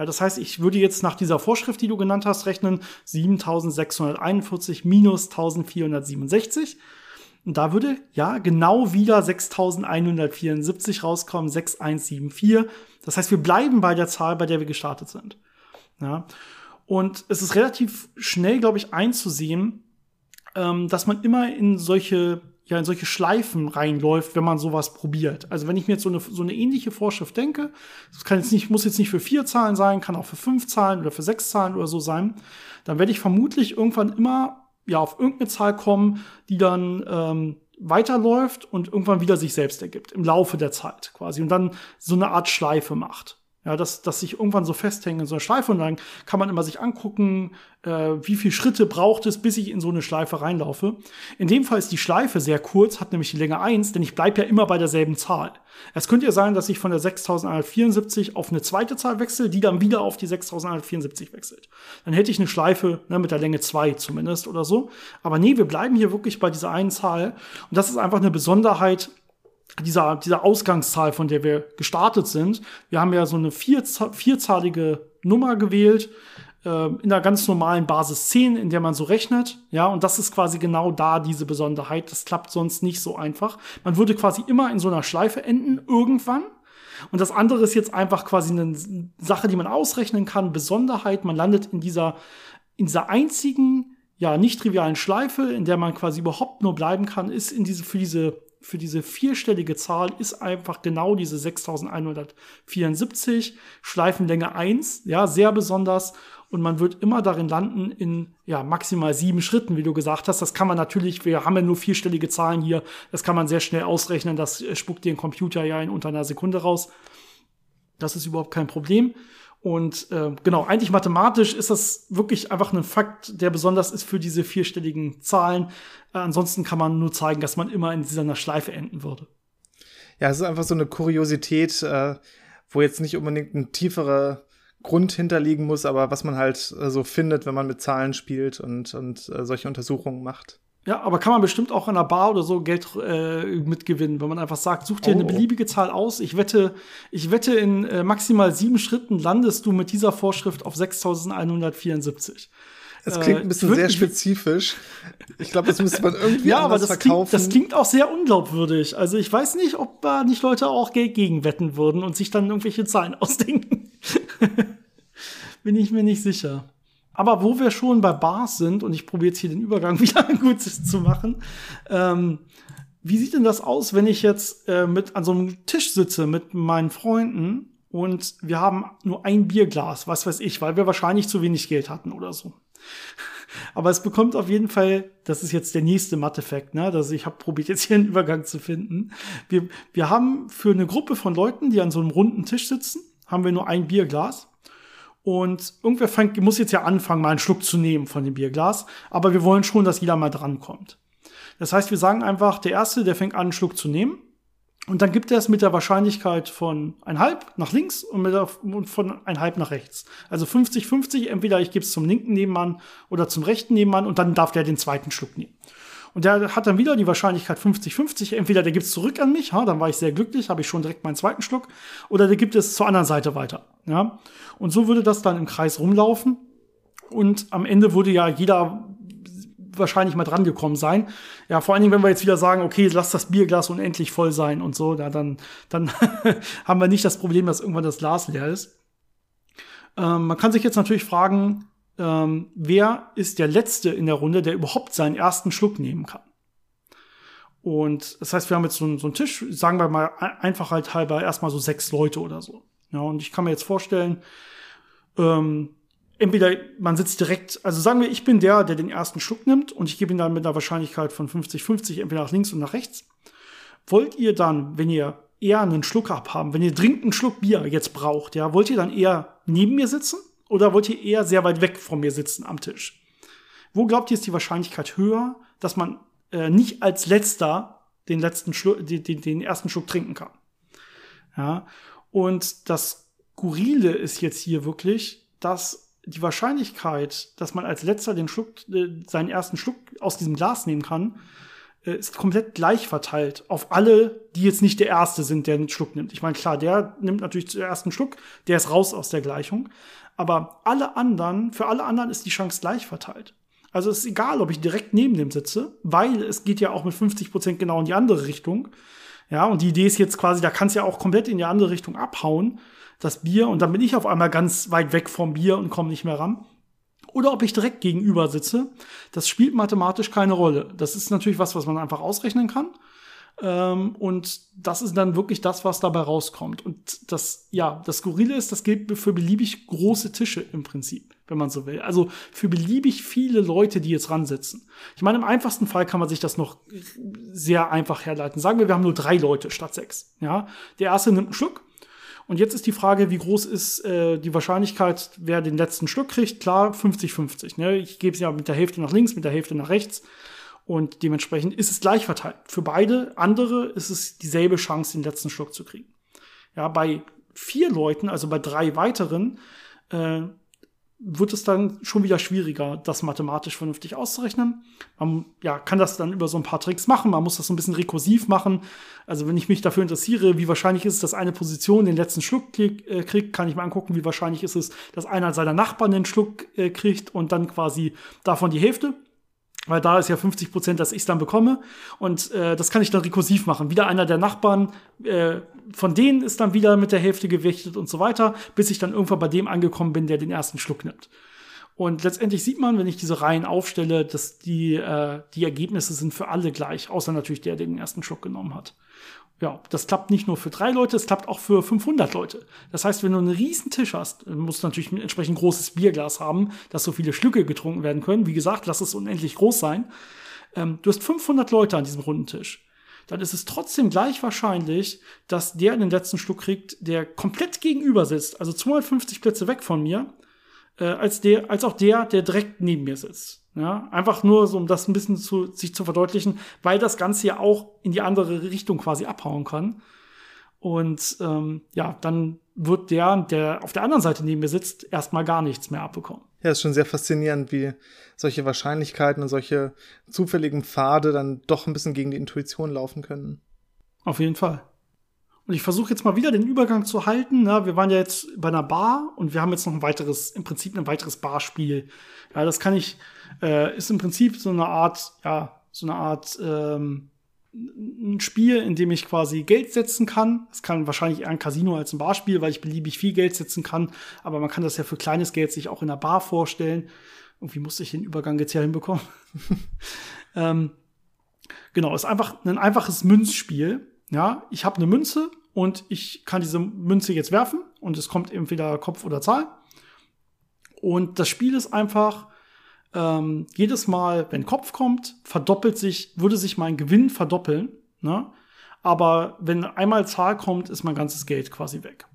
Ja, das heißt, ich würde jetzt nach dieser Vorschrift, die du genannt hast, rechnen 7641 minus 1467. Und da würde ja genau wieder 6174 rauskommen, 6174. Das heißt, wir bleiben bei der Zahl, bei der wir gestartet sind. Ja. Und es ist relativ schnell, glaube ich, einzusehen, ähm, dass man immer in solche ja in solche Schleifen reinläuft, wenn man sowas probiert. Also wenn ich mir jetzt so eine, so eine ähnliche Vorschrift denke, das kann jetzt nicht, muss jetzt nicht für vier Zahlen sein, kann auch für fünf Zahlen oder für sechs Zahlen oder so sein, dann werde ich vermutlich irgendwann immer ja auf irgendeine Zahl kommen, die dann ähm, weiterläuft und irgendwann wieder sich selbst ergibt im Laufe der Zeit quasi und dann so eine Art Schleife macht. Ja, dass, dass sich irgendwann so festhängen in so einer Schleife und dann kann man immer sich angucken, äh, wie viele Schritte braucht es, bis ich in so eine Schleife reinlaufe. In dem Fall ist die Schleife sehr kurz, hat nämlich die Länge eins, denn ich bleibe ja immer bei derselben Zahl. Es könnte ja sein, dass ich von der 6174 auf eine zweite Zahl wechsle, die dann wieder auf die 6174 wechselt. Dann hätte ich eine Schleife ne, mit der Länge zwei zumindest oder so. Aber nee, wir bleiben hier wirklich bei dieser einen Zahl. Und das ist einfach eine Besonderheit dieser, dieser Ausgangszahl, von der wir gestartet sind. Wir haben ja so eine vier, vierzahlige Nummer gewählt, äh, in einer ganz normalen Basis 10, in der man so rechnet. Ja, und das ist quasi genau da diese Besonderheit. Das klappt sonst nicht so einfach. Man würde quasi immer in so einer Schleife enden, irgendwann. Und das andere ist jetzt einfach quasi eine Sache, die man ausrechnen kann, Besonderheit. Man landet in dieser, in dieser einzigen, ja, nicht trivialen Schleife, in der man quasi überhaupt nur bleiben kann, ist in diese, für diese für diese vierstellige Zahl ist einfach genau diese 6174, Schleifenlänge 1, ja, sehr besonders. Und man wird immer darin landen in, ja, maximal sieben Schritten, wie du gesagt hast. Das kann man natürlich, wir haben ja nur vierstellige Zahlen hier, das kann man sehr schnell ausrechnen. Das spuckt den Computer ja in unter einer Sekunde raus. Das ist überhaupt kein Problem. Und äh, genau, eigentlich mathematisch ist das wirklich einfach ein Fakt, der besonders ist für diese vierstelligen Zahlen. Äh, ansonsten kann man nur zeigen, dass man immer in dieser Schleife enden würde. Ja, es ist einfach so eine Kuriosität, äh, wo jetzt nicht unbedingt ein tieferer Grund hinterliegen muss, aber was man halt äh, so findet, wenn man mit Zahlen spielt und, und äh, solche Untersuchungen macht. Ja, aber kann man bestimmt auch in einer Bar oder so Geld äh, mitgewinnen, wenn man einfach sagt, such dir oh. eine beliebige Zahl aus. Ich wette, ich wette, in äh, maximal sieben Schritten landest du mit dieser Vorschrift auf 6174. Es klingt ein bisschen äh, sehr spezifisch. Ich glaube, das müsste man irgendwie ja, aber das verkaufen. Klingt, das klingt auch sehr unglaubwürdig. Also ich weiß nicht, ob da nicht Leute auch Geld gegenwetten würden und sich dann irgendwelche Zahlen ausdenken. Bin ich mir nicht sicher. Aber wo wir schon bei Bars sind, und ich probiere jetzt hier den Übergang wieder gut zu machen, ähm, wie sieht denn das aus, wenn ich jetzt äh, mit an so einem Tisch sitze mit meinen Freunden und wir haben nur ein Bierglas, was weiß ich, weil wir wahrscheinlich zu wenig Geld hatten oder so. Aber es bekommt auf jeden Fall, das ist jetzt der nächste Matheffekt, ne? Also ich habe probiert jetzt hier einen Übergang zu finden. Wir, wir haben für eine Gruppe von Leuten, die an so einem runden Tisch sitzen, haben wir nur ein Bierglas. Und irgendwer fängt, muss jetzt ja anfangen, mal einen Schluck zu nehmen von dem Bierglas. Aber wir wollen schon, dass jeder mal drankommt. Das heißt, wir sagen einfach, der Erste, der fängt an, einen Schluck zu nehmen. Und dann gibt er es mit der Wahrscheinlichkeit von einhalb nach links und, mit der, und von einhalb nach rechts. Also 50-50, entweder ich gebe es zum linken Nebenmann oder zum rechten Nebenmann und dann darf der den zweiten Schluck nehmen. Und der hat dann wieder die Wahrscheinlichkeit 50-50. Entweder der gibt es zurück an mich, ha, dann war ich sehr glücklich, habe ich schon direkt meinen zweiten Schluck, oder der gibt es zur anderen Seite weiter. Ja? Und so würde das dann im Kreis rumlaufen. Und am Ende würde ja jeder wahrscheinlich mal dran gekommen sein. Ja, vor allen Dingen, wenn wir jetzt wieder sagen, okay, lass das Bierglas unendlich voll sein und so, ja, dann, dann haben wir nicht das Problem, dass irgendwann das Glas leer ist. Ähm, man kann sich jetzt natürlich fragen, ähm, wer ist der Letzte in der Runde, der überhaupt seinen ersten Schluck nehmen kann. Und das heißt, wir haben jetzt so, so einen Tisch, sagen wir mal einfach halt halber erstmal so sechs Leute oder so. Ja, und ich kann mir jetzt vorstellen, ähm, entweder man sitzt direkt, also sagen wir, ich bin der, der den ersten Schluck nimmt und ich gebe ihn dann mit einer Wahrscheinlichkeit von 50-50 entweder nach links und nach rechts. Wollt ihr dann, wenn ihr eher einen Schluck abhaben, wenn ihr dringend einen Schluck Bier jetzt braucht, ja, wollt ihr dann eher neben mir sitzen oder wollt ihr eher sehr weit weg von mir sitzen am Tisch? Wo glaubt ihr, ist die Wahrscheinlichkeit höher, dass man äh, nicht als letzter den letzten Schluck, den, den, den ersten Schluck trinken kann? Ja. Und das Skurrile ist jetzt hier wirklich, dass die Wahrscheinlichkeit, dass man als letzter den Schluck, äh, seinen ersten Schluck aus diesem Glas nehmen kann, äh, ist komplett gleich verteilt auf alle, die jetzt nicht der Erste sind, der einen Schluck nimmt. Ich meine, klar, der nimmt natürlich zuerst einen Schluck, der ist raus aus der Gleichung. Aber alle anderen, für alle anderen ist die Chance gleich verteilt. Also es ist egal, ob ich direkt neben dem sitze, weil es geht ja auch mit 50 Prozent genau in die andere Richtung. Ja, und die Idee ist jetzt quasi, da kannst du ja auch komplett in die andere Richtung abhauen, das Bier, und dann bin ich auf einmal ganz weit weg vom Bier und komme nicht mehr ran. Oder ob ich direkt gegenüber sitze, das spielt mathematisch keine Rolle. Das ist natürlich was, was man einfach ausrechnen kann. Ähm, und das ist dann wirklich das, was dabei rauskommt. Und das, ja, das Skurrile ist, das gilt für beliebig große Tische im Prinzip, wenn man so will. Also für beliebig viele Leute, die jetzt ransitzen. Ich meine, im einfachsten Fall kann man sich das noch sehr einfach herleiten. Sagen wir, wir haben nur drei Leute statt sechs. Ja, der erste nimmt einen Schluck. Und jetzt ist die Frage, wie groß ist äh, die Wahrscheinlichkeit, wer den letzten Schluck kriegt? Klar, 50-50. Ne? Ich gebe es ja mit der Hälfte nach links, mit der Hälfte nach rechts. Und dementsprechend ist es gleich verteilt. Für beide andere ist es dieselbe Chance, den letzten Schluck zu kriegen. Ja, bei vier Leuten, also bei drei weiteren, äh, wird es dann schon wieder schwieriger, das mathematisch vernünftig auszurechnen. Man ja, kann das dann über so ein paar Tricks machen. Man muss das so ein bisschen rekursiv machen. Also wenn ich mich dafür interessiere, wie wahrscheinlich ist es, dass eine Position den letzten Schluck äh, kriegt, kann ich mal angucken, wie wahrscheinlich ist es, dass einer seiner Nachbarn den Schluck äh, kriegt und dann quasi davon die Hälfte weil da ist ja 50 Prozent, dass ich dann bekomme. Und äh, das kann ich dann rekursiv machen. Wieder einer der Nachbarn, äh, von denen ist dann wieder mit der Hälfte gewichtet und so weiter, bis ich dann irgendwann bei dem angekommen bin, der den ersten Schluck nimmt. Und letztendlich sieht man, wenn ich diese Reihen aufstelle, dass die, äh, die Ergebnisse sind für alle gleich, außer natürlich der, der den ersten Schluck genommen hat ja, das klappt nicht nur für drei Leute, es klappt auch für 500 Leute. Das heißt, wenn du einen riesen Tisch hast, musst du natürlich ein entsprechend großes Bierglas haben, dass so viele Schlücke getrunken werden können. Wie gesagt, lass es unendlich groß sein. Ähm, du hast 500 Leute an diesem runden Tisch. dann ist es trotzdem gleich wahrscheinlich, dass der den letzten Schluck kriegt, der komplett gegenüber sitzt, also 250 Plätze weg von mir, äh, als der, als auch der, der direkt neben mir sitzt. Ja, einfach nur so, um das ein bisschen zu, sich zu verdeutlichen, weil das Ganze ja auch in die andere Richtung quasi abhauen kann. Und ähm, ja, dann wird der, der auf der anderen Seite neben mir sitzt, erstmal gar nichts mehr abbekommen. Ja, ist schon sehr faszinierend, wie solche Wahrscheinlichkeiten und solche zufälligen Pfade dann doch ein bisschen gegen die Intuition laufen können. Auf jeden Fall. Und ich versuche jetzt mal wieder den Übergang zu halten. Na, wir waren ja jetzt bei einer Bar und wir haben jetzt noch ein weiteres, im Prinzip ein weiteres Barspiel. Ja, das kann ich, äh, ist im Prinzip so eine Art, ja, so eine Art ähm, ein Spiel, in dem ich quasi Geld setzen kann. Es kann wahrscheinlich eher ein Casino als ein Barspiel, weil ich beliebig viel Geld setzen kann. Aber man kann das ja für kleines Geld sich auch in einer Bar vorstellen. Irgendwie musste ich den Übergang jetzt hier hinbekommen. ähm, genau, ist einfach ein einfaches Münzspiel. Ja, ich habe eine Münze und ich kann diese Münze jetzt werfen und es kommt entweder Kopf oder Zahl. Und das Spiel ist einfach, ähm, jedes Mal, wenn Kopf kommt, verdoppelt sich, würde sich mein Gewinn verdoppeln. Ne? Aber wenn einmal Zahl kommt, ist mein ganzes Geld quasi weg.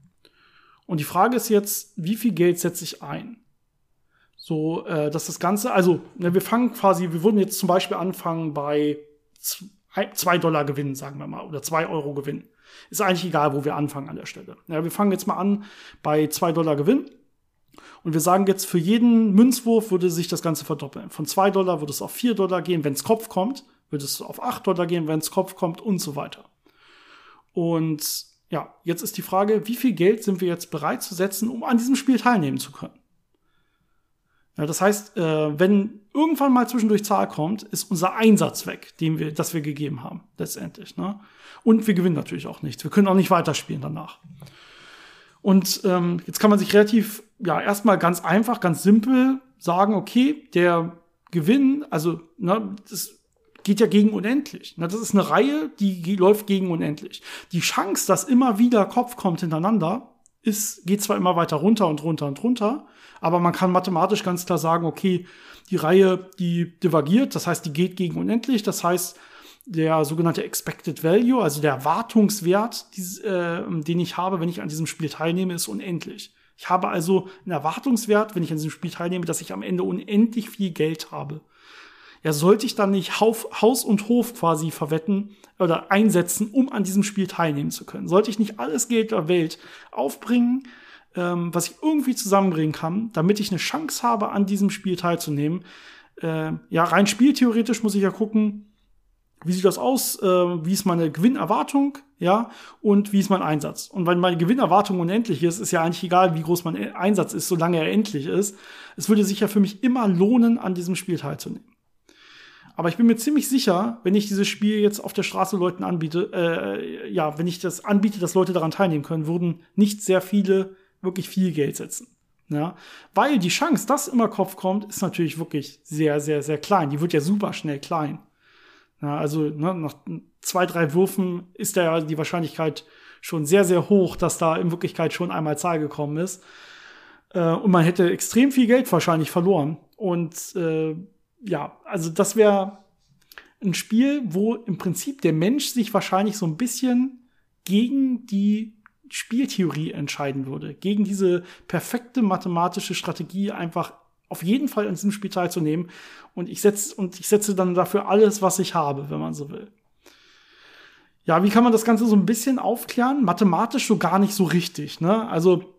Und die Frage ist jetzt, wie viel Geld setze ich ein? So, äh, dass das Ganze, also ne, wir fangen quasi, wir würden jetzt zum Beispiel anfangen bei zwei Dollar Gewinn, sagen wir mal, oder zwei Euro Gewinn. Ist eigentlich egal, wo wir anfangen an der Stelle. Ja, wir fangen jetzt mal an bei zwei Dollar Gewinn und wir sagen jetzt, für jeden Münzwurf würde sich das Ganze verdoppeln. Von 2 Dollar würde es auf 4 Dollar gehen, wenn es Kopf kommt, würde es auf 8 Dollar gehen, wenn es Kopf kommt und so weiter. Und ja, jetzt ist die Frage, wie viel Geld sind wir jetzt bereit zu setzen, um an diesem Spiel teilnehmen zu können? Ja, das heißt, äh, wenn irgendwann mal zwischendurch Zahl kommt, ist unser Einsatz weg, den wir, das wir gegeben haben, letztendlich. Ne? Und wir gewinnen natürlich auch nichts. Wir können auch nicht weiterspielen danach. Und ähm, jetzt kann man sich relativ, ja, erstmal ganz einfach, ganz simpel sagen, okay, der Gewinn, also, ne, das geht ja gegen unendlich. Ne, das ist eine Reihe, die läuft gegen unendlich. Die Chance, dass immer wieder Kopf kommt hintereinander, ist, geht zwar immer weiter runter und runter und runter, aber man kann mathematisch ganz klar sagen, okay, die Reihe, die divergiert, das heißt, die geht gegen unendlich, das heißt, der sogenannte Expected Value, also der Erwartungswert, äh, den ich habe, wenn ich an diesem Spiel teilnehme, ist unendlich. Ich habe also einen Erwartungswert, wenn ich an diesem Spiel teilnehme, dass ich am Ende unendlich viel Geld habe. Ja, sollte ich dann nicht Haus und Hof quasi verwetten oder einsetzen, um an diesem Spiel teilnehmen zu können? Sollte ich nicht alles Geld der Welt aufbringen, ähm, was ich irgendwie zusammenbringen kann, damit ich eine Chance habe, an diesem Spiel teilzunehmen? Äh, ja, rein spieltheoretisch muss ich ja gucken, wie sieht das aus? Äh, wie ist meine Gewinnerwartung? Ja, und wie ist mein Einsatz? Und wenn meine Gewinnerwartung unendlich ist, ist ja eigentlich egal, wie groß mein Einsatz ist, solange er endlich ist. Es würde sich ja für mich immer lohnen, an diesem Spiel teilzunehmen. Aber ich bin mir ziemlich sicher, wenn ich dieses Spiel jetzt auf der Straße Leuten anbiete, äh, ja, wenn ich das anbiete, dass Leute daran teilnehmen können, würden nicht sehr viele wirklich viel Geld setzen. Ja, weil die Chance, dass immer Kopf kommt, ist natürlich wirklich sehr, sehr, sehr klein. Die wird ja super schnell klein. Ja, also ne, nach zwei, drei Würfen ist da ja die Wahrscheinlichkeit schon sehr, sehr hoch, dass da in Wirklichkeit schon einmal Zahl gekommen ist. Äh, und man hätte extrem viel Geld wahrscheinlich verloren. Und äh, ja, also das wäre ein Spiel, wo im Prinzip der Mensch sich wahrscheinlich so ein bisschen gegen die Spieltheorie entscheiden würde, gegen diese perfekte mathematische Strategie einfach auf jeden Fall an diesem Spiel teilzunehmen. Und ich setze, und ich setze dann dafür alles, was ich habe, wenn man so will. Ja, wie kann man das Ganze so ein bisschen aufklären? Mathematisch so gar nicht so richtig, ne? Also,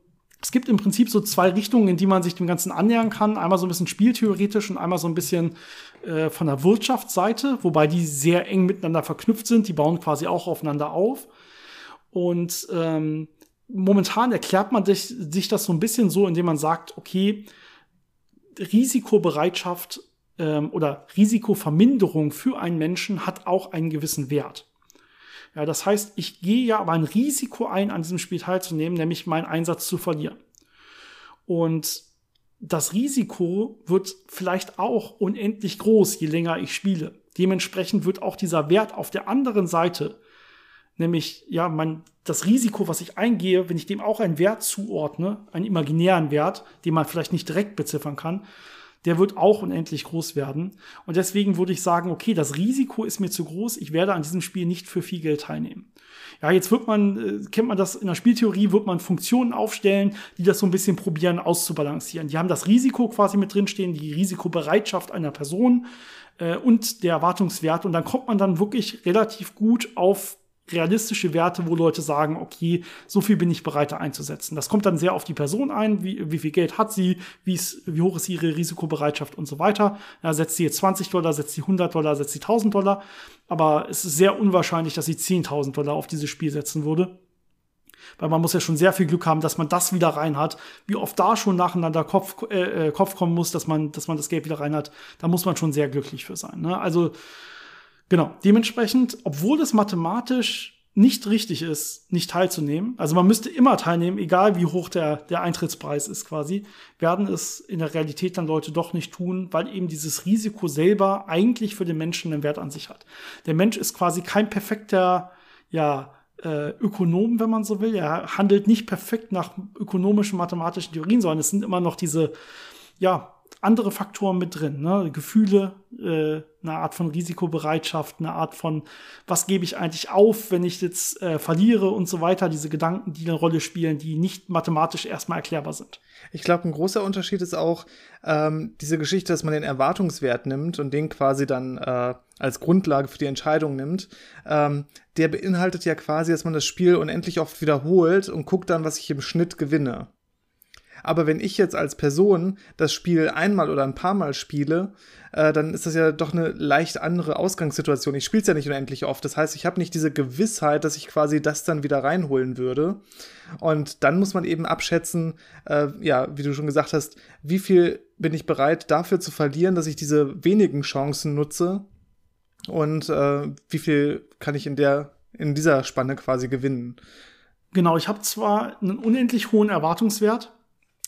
es gibt im Prinzip so zwei Richtungen, in die man sich dem Ganzen annähern kann. Einmal so ein bisschen spieltheoretisch und einmal so ein bisschen äh, von der Wirtschaftsseite, wobei die sehr eng miteinander verknüpft sind. Die bauen quasi auch aufeinander auf. Und ähm, momentan erklärt man sich, sich das so ein bisschen so, indem man sagt, okay, Risikobereitschaft ähm, oder Risikoverminderung für einen Menschen hat auch einen gewissen Wert. Ja, das heißt, ich gehe ja aber ein Risiko ein, an diesem Spiel teilzunehmen, nämlich meinen Einsatz zu verlieren. Und das Risiko wird vielleicht auch unendlich groß, je länger ich spiele. Dementsprechend wird auch dieser Wert auf der anderen Seite Nämlich, ja, man, das Risiko, was ich eingehe, wenn ich dem auch einen Wert zuordne, einen imaginären Wert, den man vielleicht nicht direkt beziffern kann, der wird auch unendlich groß werden. Und deswegen würde ich sagen, okay, das Risiko ist mir zu groß, ich werde an diesem Spiel nicht für viel Geld teilnehmen. Ja, jetzt wird man, äh, kennt man das in der Spieltheorie, wird man Funktionen aufstellen, die das so ein bisschen probieren auszubalancieren. Die haben das Risiko quasi mit drinstehen, die Risikobereitschaft einer Person äh, und der Erwartungswert. Und dann kommt man dann wirklich relativ gut auf realistische Werte, wo Leute sagen, okay, so viel bin ich bereit einzusetzen. Das kommt dann sehr auf die Person ein, wie, wie viel Geld hat sie, wie, ist, wie hoch ist ihre Risikobereitschaft und so weiter. Ja, setzt sie jetzt 20 Dollar, setzt sie 100 Dollar, setzt sie 1000 Dollar. Aber es ist sehr unwahrscheinlich, dass sie 10.000 Dollar auf dieses Spiel setzen würde. Weil man muss ja schon sehr viel Glück haben, dass man das wieder rein hat. Wie oft da schon nacheinander Kopf, äh, äh Kopf kommen muss, dass man, dass man das Geld wieder rein hat, da muss man schon sehr glücklich für sein. Ne? Also Genau, dementsprechend, obwohl es mathematisch nicht richtig ist, nicht teilzunehmen, also man müsste immer teilnehmen, egal wie hoch der, der Eintrittspreis ist quasi, werden es in der Realität dann Leute doch nicht tun, weil eben dieses Risiko selber eigentlich für den Menschen einen Wert an sich hat. Der Mensch ist quasi kein perfekter, ja, äh, Ökonom, wenn man so will. Er handelt nicht perfekt nach ökonomischen, mathematischen Theorien, sondern es sind immer noch diese, ja, andere Faktoren mit drin, ne? Gefühle, äh, eine Art von Risikobereitschaft, eine Art von, was gebe ich eigentlich auf, wenn ich jetzt äh, verliere und so weiter, diese Gedanken, die eine Rolle spielen, die nicht mathematisch erstmal erklärbar sind. Ich glaube, ein großer Unterschied ist auch ähm, diese Geschichte, dass man den Erwartungswert nimmt und den quasi dann äh, als Grundlage für die Entscheidung nimmt. Ähm, der beinhaltet ja quasi, dass man das Spiel unendlich oft wiederholt und guckt dann, was ich im Schnitt gewinne. Aber wenn ich jetzt als Person das Spiel einmal oder ein paar Mal spiele, äh, dann ist das ja doch eine leicht andere Ausgangssituation. Ich spiele es ja nicht unendlich oft. Das heißt, ich habe nicht diese Gewissheit, dass ich quasi das dann wieder reinholen würde. Und dann muss man eben abschätzen, äh, ja, wie du schon gesagt hast, wie viel bin ich bereit dafür zu verlieren, dass ich diese wenigen Chancen nutze und äh, wie viel kann ich in der in dieser Spanne quasi gewinnen. Genau, ich habe zwar einen unendlich hohen Erwartungswert,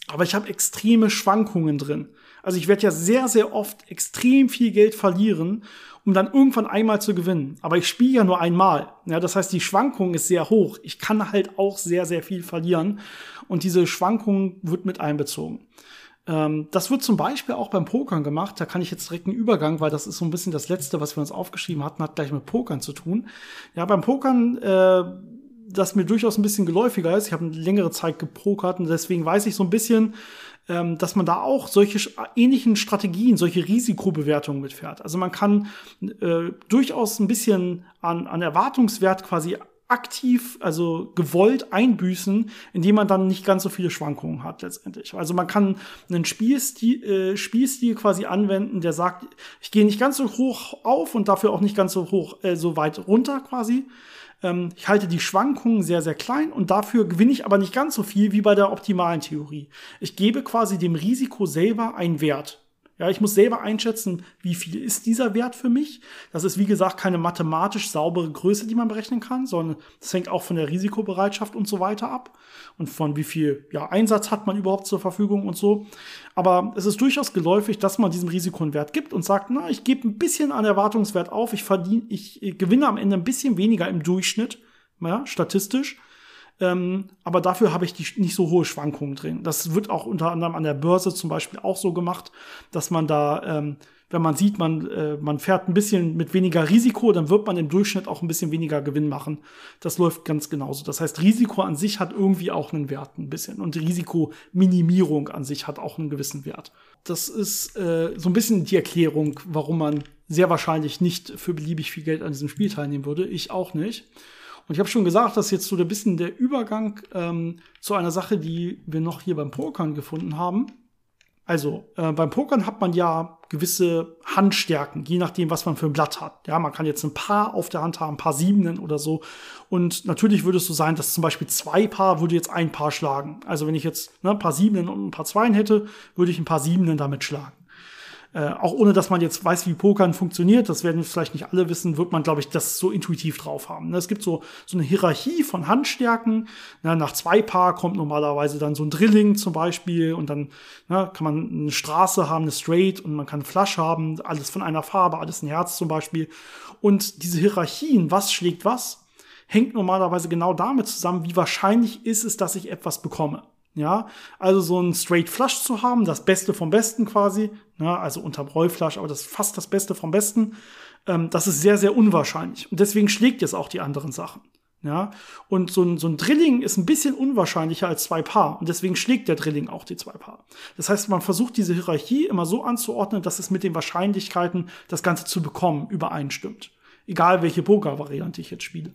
aber ich habe extreme Schwankungen drin. Also ich werde ja sehr, sehr oft extrem viel Geld verlieren, um dann irgendwann einmal zu gewinnen. Aber ich spiele ja nur einmal. Ja, das heißt, die Schwankung ist sehr hoch. Ich kann halt auch sehr, sehr viel verlieren. Und diese Schwankung wird mit einbezogen. Ähm, das wird zum Beispiel auch beim Pokern gemacht. Da kann ich jetzt direkt einen Übergang, weil das ist so ein bisschen das Letzte, was wir uns aufgeschrieben hatten, hat gleich mit Pokern zu tun. Ja, beim Pokern äh, das mir durchaus ein bisschen geläufiger ist. Ich habe eine längere Zeit gepokert und deswegen weiß ich so ein bisschen, ähm, dass man da auch solche ähnlichen Strategien, solche Risikobewertungen mitfährt. Also man kann äh, durchaus ein bisschen an, an Erwartungswert quasi aktiv, also gewollt einbüßen, indem man dann nicht ganz so viele Schwankungen hat letztendlich. Also man kann einen Spielstil, äh, Spielstil quasi anwenden, der sagt, ich gehe nicht ganz so hoch auf und dafür auch nicht ganz so hoch, äh, so weit runter quasi, ähm, ich halte die Schwankungen sehr, sehr klein und dafür gewinne ich aber nicht ganz so viel wie bei der optimalen Theorie. Ich gebe quasi dem Risiko selber einen Wert. Ja, ich muss selber einschätzen, wie viel ist dieser Wert für mich. Das ist, wie gesagt, keine mathematisch saubere Größe, die man berechnen kann, sondern das hängt auch von der Risikobereitschaft und so weiter ab und von wie viel ja, Einsatz hat man überhaupt zur Verfügung und so. Aber es ist durchaus geläufig, dass man diesem Risiko einen Wert gibt und sagt, na, ich gebe ein bisschen an Erwartungswert auf, ich verdiene, ich gewinne am Ende ein bisschen weniger im Durchschnitt, ja, statistisch ähm, aber dafür habe ich die, nicht so hohe Schwankungen drin. Das wird auch unter anderem an der Börse zum Beispiel auch so gemacht, dass man da, ähm, wenn man sieht, man, äh, man fährt ein bisschen mit weniger Risiko, dann wird man im Durchschnitt auch ein bisschen weniger Gewinn machen. Das läuft ganz genauso. Das heißt, Risiko an sich hat irgendwie auch einen Wert ein bisschen. Und Risikominimierung an sich hat auch einen gewissen Wert. Das ist äh, so ein bisschen die Erklärung, warum man sehr wahrscheinlich nicht für beliebig viel Geld an diesem Spiel teilnehmen würde. Ich auch nicht. Und ich habe schon gesagt, dass jetzt so ein bisschen der Übergang ähm, zu einer Sache, die wir noch hier beim Pokern gefunden haben. Also äh, beim Pokern hat man ja gewisse Handstärken, je nachdem, was man für ein Blatt hat. Ja, man kann jetzt ein Paar auf der Hand haben, ein paar Siebenen oder so. Und natürlich würde es so sein, dass zum Beispiel zwei Paar würde jetzt ein Paar schlagen. Also wenn ich jetzt ne, ein paar Siebenen und ein paar Zweien hätte, würde ich ein paar Siebenen damit schlagen. Äh, auch ohne dass man jetzt weiß, wie Pokern funktioniert, das werden vielleicht nicht alle wissen, wird man, glaube ich, das so intuitiv drauf haben. Ne? Es gibt so, so eine Hierarchie von Handstärken. Na, nach zwei Paar kommt normalerweise dann so ein Drilling zum Beispiel und dann na, kann man eine Straße haben, eine Straight und man kann Flush haben, alles von einer Farbe, alles ein Herz zum Beispiel. Und diese Hierarchien, was schlägt was, hängt normalerweise genau damit zusammen, wie wahrscheinlich ist es, dass ich etwas bekomme. Ja, also so ein Straight Flush zu haben, das Beste vom Besten quasi, ja, also unterm Rollflush, aber das ist fast das Beste vom Besten, ähm, das ist sehr, sehr unwahrscheinlich. Und deswegen schlägt es auch die anderen Sachen. Ja, und so ein, so ein Drilling ist ein bisschen unwahrscheinlicher als zwei Paar. Und deswegen schlägt der Drilling auch die zwei Paar. Das heißt, man versucht diese Hierarchie immer so anzuordnen, dass es mit den Wahrscheinlichkeiten, das Ganze zu bekommen, übereinstimmt. Egal welche Poker-Variante ich jetzt spiele.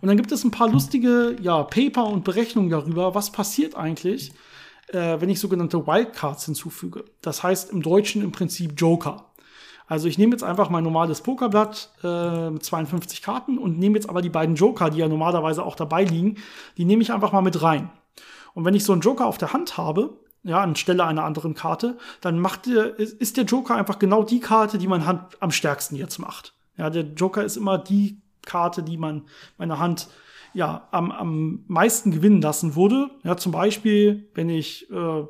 Und dann gibt es ein paar lustige ja, Paper und Berechnungen darüber, was passiert eigentlich, äh, wenn ich sogenannte Wildcards hinzufüge. Das heißt im Deutschen im Prinzip Joker. Also ich nehme jetzt einfach mein normales Pokerblatt äh, mit 52 Karten und nehme jetzt aber die beiden Joker, die ja normalerweise auch dabei liegen, die nehme ich einfach mal mit rein. Und wenn ich so einen Joker auf der Hand habe, ja, anstelle einer anderen Karte, dann macht der, ist der Joker einfach genau die Karte, die meine Hand am stärksten jetzt macht. Ja, der Joker ist immer die Karte, die man meine Hand ja am, am meisten gewinnen lassen würde. Ja, zum Beispiel, wenn ich äh,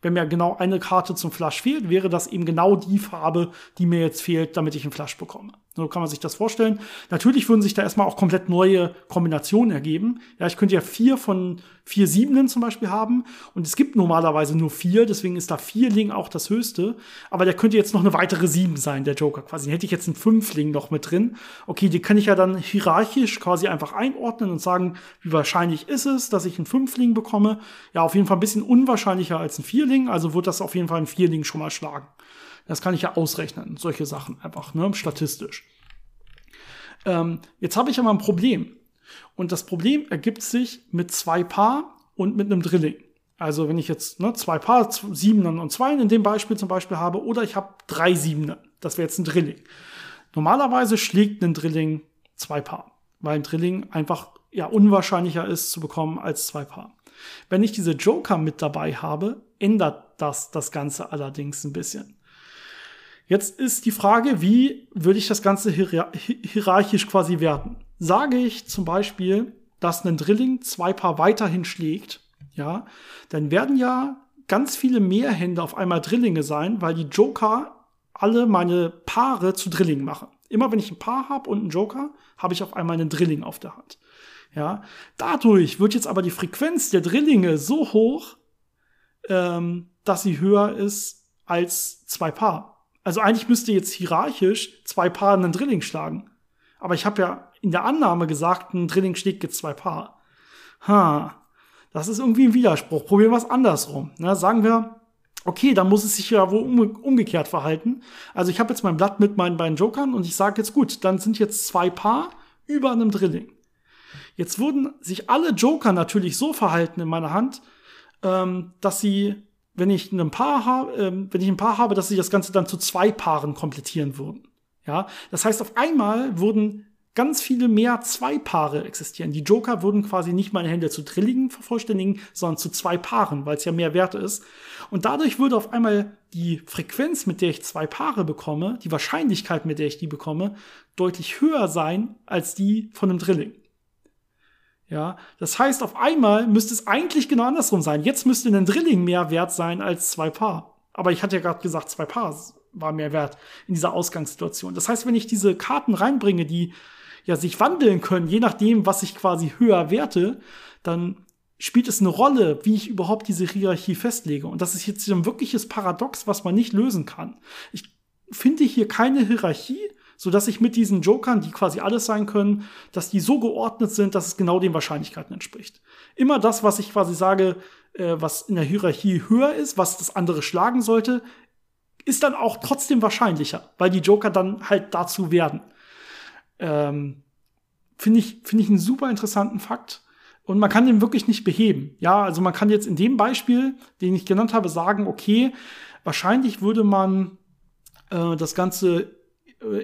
wenn mir genau eine Karte zum Flush fehlt, wäre das eben genau die Farbe, die mir jetzt fehlt, damit ich einen Flush bekomme. So kann man sich das vorstellen. Natürlich würden sich da erstmal auch komplett neue Kombinationen ergeben. Ja, ich könnte ja vier von vier Siebenen zum Beispiel haben und es gibt normalerweise nur vier, deswegen ist da Vierling auch das höchste. Aber der könnte jetzt noch eine weitere Sieben sein, der Joker quasi. Dann hätte ich jetzt einen Fünfling noch mit drin. Okay, die kann ich ja dann hierarchisch quasi einfach einordnen und sagen, wie wahrscheinlich ist es, dass ich einen Fünfling bekomme. Ja, auf jeden Fall ein bisschen unwahrscheinlicher als ein Vierling, also wird das auf jeden Fall ein Vierling schon mal schlagen. Das kann ich ja ausrechnen, solche Sachen einfach, ne, statistisch. Ähm, jetzt habe ich aber ein Problem. Und das Problem ergibt sich mit zwei Paar und mit einem Drilling. Also wenn ich jetzt ne, zwei Paar, Siebener und Zweien in dem Beispiel zum Beispiel habe, oder ich habe drei Siebener, das wäre jetzt ein Drilling. Normalerweise schlägt ein Drilling zwei Paar, weil ein Drilling einfach ja unwahrscheinlicher ist zu bekommen als zwei Paar. Wenn ich diese Joker mit dabei habe, ändert das das Ganze allerdings ein bisschen. Jetzt ist die Frage, wie würde ich das Ganze hierarchisch quasi werten? Sage ich zum Beispiel, dass ein Drilling zwei Paar weiterhin schlägt, ja, dann werden ja ganz viele mehr Hände auf einmal Drillinge sein, weil die Joker alle meine Paare zu Drilling machen. Immer wenn ich ein Paar habe und einen Joker, habe ich auf einmal einen Drilling auf der Hand. Ja, dadurch wird jetzt aber die Frequenz der Drillinge so hoch, ähm, dass sie höher ist als zwei Paar. Also eigentlich müsste jetzt hierarchisch zwei Paar einen Drilling schlagen. Aber ich habe ja in der Annahme gesagt, ein Drilling schlägt jetzt zwei Paar. Ha, das ist irgendwie ein Widerspruch. Probieren wir es andersrum. Na, sagen wir, okay, dann muss es sich ja wohl umgekehrt verhalten. Also ich habe jetzt mein Blatt mit meinen beiden Jokern und ich sage jetzt gut, dann sind jetzt zwei Paar über einem Drilling. Jetzt würden sich alle Joker natürlich so verhalten in meiner Hand, ähm, dass sie wenn ich ein Paar habe, äh, wenn ich ein Paar habe, dass sie das Ganze dann zu zwei Paaren komplettieren würden. Ja, das heißt, auf einmal würden ganz viele mehr zwei Paare existieren. Die Joker würden quasi nicht meine Hände zu Drilligen vervollständigen, sondern zu zwei Paaren, weil es ja mehr Wert ist. Und dadurch würde auf einmal die Frequenz, mit der ich zwei Paare bekomme, die Wahrscheinlichkeit, mit der ich die bekomme, deutlich höher sein als die von einem Drilling. Ja, das heißt, auf einmal müsste es eigentlich genau andersrum sein. Jetzt müsste ein Drilling mehr wert sein als zwei Paar. Aber ich hatte ja gerade gesagt, zwei Paar war mehr wert in dieser Ausgangssituation. Das heißt, wenn ich diese Karten reinbringe, die ja sich wandeln können, je nachdem, was ich quasi höher werte, dann spielt es eine Rolle, wie ich überhaupt diese Hierarchie festlege. Und das ist jetzt ein wirkliches Paradox, was man nicht lösen kann. Ich finde hier keine Hierarchie, so dass ich mit diesen Jokern, die quasi alles sein können, dass die so geordnet sind, dass es genau den Wahrscheinlichkeiten entspricht. Immer das, was ich quasi sage, äh, was in der Hierarchie höher ist, was das andere schlagen sollte, ist dann auch trotzdem wahrscheinlicher, weil die Joker dann halt dazu werden. Ähm, Finde ich, finde ich einen super interessanten Fakt. Und man kann den wirklich nicht beheben. Ja, also man kann jetzt in dem Beispiel, den ich genannt habe, sagen, okay, wahrscheinlich würde man äh, das Ganze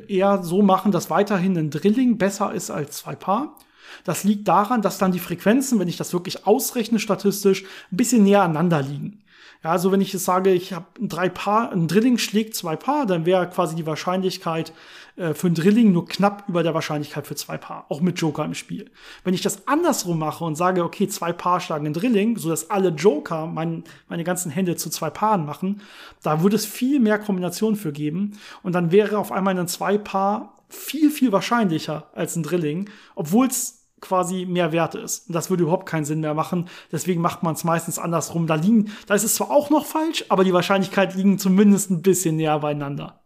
eher so machen, dass weiterhin ein Drilling besser ist als zwei Paar. Das liegt daran, dass dann die Frequenzen, wenn ich das wirklich ausrechne statistisch, ein bisschen näher aneinander liegen. Ja, also wenn ich jetzt sage, ich habe drei Paar, ein Drilling schlägt zwei Paar, dann wäre quasi die Wahrscheinlichkeit äh, für ein Drilling nur knapp über der Wahrscheinlichkeit für zwei Paar, auch mit Joker im Spiel. Wenn ich das andersrum mache und sage, okay, zwei Paar schlagen ein Drilling, so dass alle Joker mein, meine ganzen Hände zu zwei Paaren machen, da würde es viel mehr Kombinationen für geben und dann wäre auf einmal ein zwei Paar viel, viel wahrscheinlicher als ein Drilling, obwohl es quasi mehr wert ist. Und das würde überhaupt keinen Sinn mehr machen. Deswegen macht man es meistens andersrum. Da liegen, da ist es zwar auch noch falsch, aber die Wahrscheinlichkeit liegen zumindest ein bisschen näher beieinander.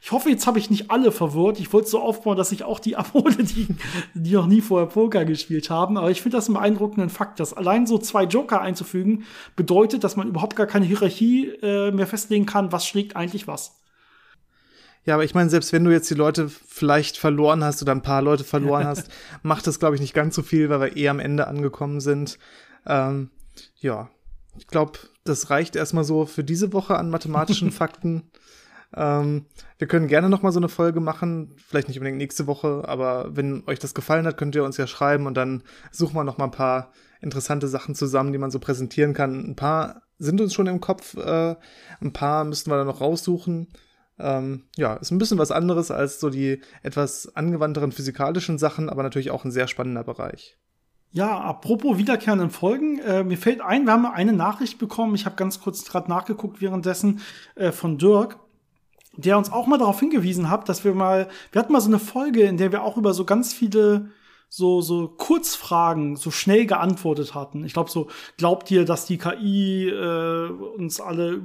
Ich hoffe, jetzt habe ich nicht alle verwirrt. Ich wollte so aufbauen, dass ich auch die abhole, die, die noch nie vorher Poker gespielt haben. Aber ich finde das einen beeindruckenden Fakt, dass allein so zwei Joker einzufügen bedeutet, dass man überhaupt gar keine Hierarchie äh, mehr festlegen kann, was schlägt eigentlich was. Ja, aber ich meine, selbst wenn du jetzt die Leute vielleicht verloren hast oder ein paar Leute verloren hast, macht das, glaube ich, nicht ganz so viel, weil wir eh am Ende angekommen sind. Ähm, ja, ich glaube, das reicht erstmal so für diese Woche an mathematischen Fakten. Ähm, wir können gerne noch mal so eine Folge machen, vielleicht nicht unbedingt nächste Woche, aber wenn euch das gefallen hat, könnt ihr uns ja schreiben und dann suchen wir noch mal ein paar interessante Sachen zusammen, die man so präsentieren kann. Ein paar sind uns schon im Kopf, äh, ein paar müssten wir dann noch raussuchen. Ähm, ja, ist ein bisschen was anderes als so die etwas angewandteren physikalischen Sachen, aber natürlich auch ein sehr spannender Bereich. Ja, apropos wiederkehrenden Folgen, äh, mir fällt ein, wir haben eine Nachricht bekommen, ich habe ganz kurz gerade nachgeguckt währenddessen, äh, von Dirk, der uns auch mal darauf hingewiesen hat, dass wir mal, wir hatten mal so eine Folge, in der wir auch über so ganz viele so, so Kurzfragen so schnell geantwortet hatten. Ich glaube so, glaubt ihr, dass die KI äh, uns alle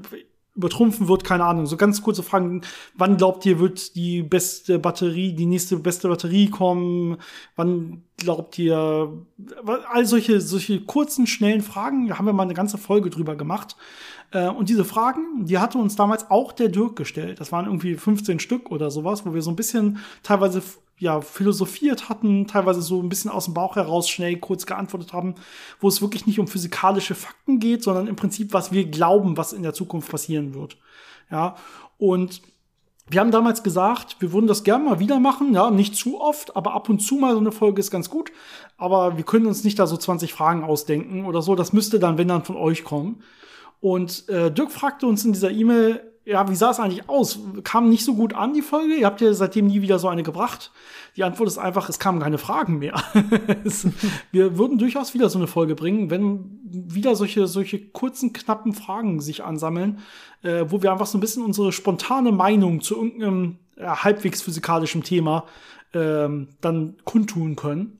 übertrumpfen wird, keine Ahnung. So ganz kurze Fragen. Wann glaubt ihr, wird die beste Batterie, die nächste beste Batterie kommen? Wann glaubt ihr, all solche, solche kurzen, schnellen Fragen, da haben wir mal eine ganze Folge drüber gemacht. Äh, und diese Fragen, die hatte uns damals auch der Dirk gestellt. Das waren irgendwie 15 Stück oder sowas, wo wir so ein bisschen teilweise ja, philosophiert hatten, teilweise so ein bisschen aus dem Bauch heraus schnell kurz geantwortet haben, wo es wirklich nicht um physikalische Fakten geht, sondern im Prinzip, was wir glauben, was in der Zukunft passieren wird. Ja, und wir haben damals gesagt, wir würden das gerne mal wieder machen, ja, nicht zu oft, aber ab und zu mal so eine Folge ist ganz gut. Aber wir können uns nicht da so 20 Fragen ausdenken oder so. Das müsste dann, wenn dann von euch kommen. Und äh, Dirk fragte uns in dieser E-Mail, ja, wie sah es eigentlich aus? Kam nicht so gut an, die Folge? Ihr habt ja seitdem nie wieder so eine gebracht. Die Antwort ist einfach, es kamen keine Fragen mehr. wir würden durchaus wieder so eine Folge bringen, wenn wieder solche, solche kurzen, knappen Fragen sich ansammeln, äh, wo wir einfach so ein bisschen unsere spontane Meinung zu irgendeinem ja, halbwegs physikalischen Thema ähm, dann kundtun können.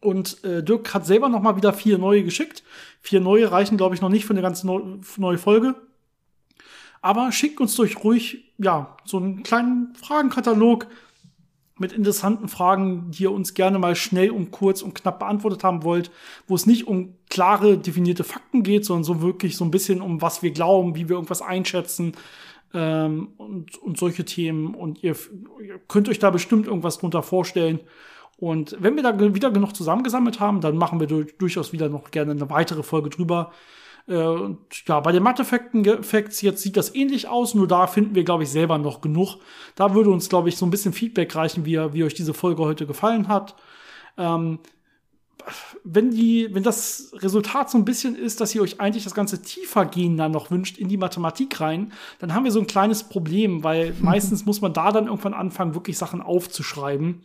Und äh, Dirk hat selber noch mal wieder vier neue geschickt. Vier neue reichen, glaube ich, noch nicht für eine ganz neu, neue Folge. Aber schickt uns durch ruhig, ja, so einen kleinen Fragenkatalog mit interessanten Fragen, die ihr uns gerne mal schnell und kurz und knapp beantwortet haben wollt, wo es nicht um klare, definierte Fakten geht, sondern so wirklich so ein bisschen um was wir glauben, wie wir irgendwas einschätzen ähm, und, und solche Themen. Und ihr, ihr könnt euch da bestimmt irgendwas drunter vorstellen. Und wenn wir da wieder genug zusammengesammelt haben, dann machen wir durchaus wieder noch gerne eine weitere Folge drüber. Äh, ja, bei den Mathefacts jetzt sieht das ähnlich aus, nur da finden wir, glaube ich, selber noch genug. Da würde uns, glaube ich, so ein bisschen Feedback reichen, wie, wie euch diese Folge heute gefallen hat. Ähm, wenn die, wenn das Resultat so ein bisschen ist, dass ihr euch eigentlich das ganze tiefer gehen dann noch wünscht in die Mathematik rein, dann haben wir so ein kleines Problem, weil meistens muss man da dann irgendwann anfangen, wirklich Sachen aufzuschreiben.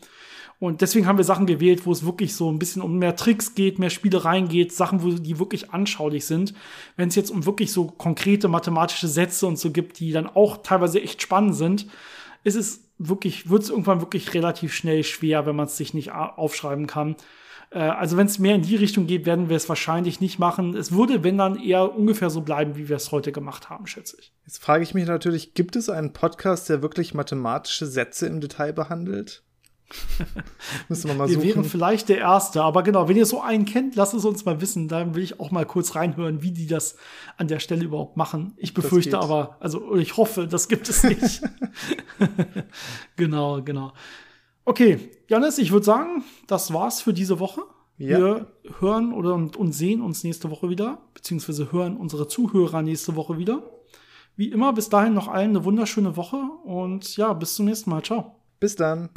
Und deswegen haben wir Sachen gewählt, wo es wirklich so ein bisschen um mehr Tricks geht, mehr Spielereien geht, Sachen, wo die wirklich anschaulich sind. Wenn es jetzt um wirklich so konkrete mathematische Sätze und so gibt, die dann auch teilweise echt spannend sind, ist es wirklich, wird es irgendwann wirklich relativ schnell schwer, wenn man es sich nicht aufschreiben kann. Äh, also wenn es mehr in die Richtung geht, werden wir es wahrscheinlich nicht machen. Es würde, wenn dann, eher ungefähr so bleiben, wie wir es heute gemacht haben, schätze ich. Jetzt frage ich mich natürlich, gibt es einen Podcast, der wirklich mathematische Sätze im Detail behandelt? Müssen wir mal wir suchen. wären vielleicht der Erste, aber genau, wenn ihr so einen kennt, lasst es uns mal wissen. Dann will ich auch mal kurz reinhören, wie die das an der Stelle überhaupt machen. Ich befürchte aber, also ich hoffe, das gibt es nicht. genau, genau. Okay, Janis, ich würde sagen, das war's für diese Woche. Ja. Wir hören oder und, und sehen uns nächste Woche wieder, beziehungsweise hören unsere Zuhörer nächste Woche wieder. Wie immer, bis dahin noch allen eine wunderschöne Woche und ja, bis zum nächsten Mal. Ciao. Bis dann.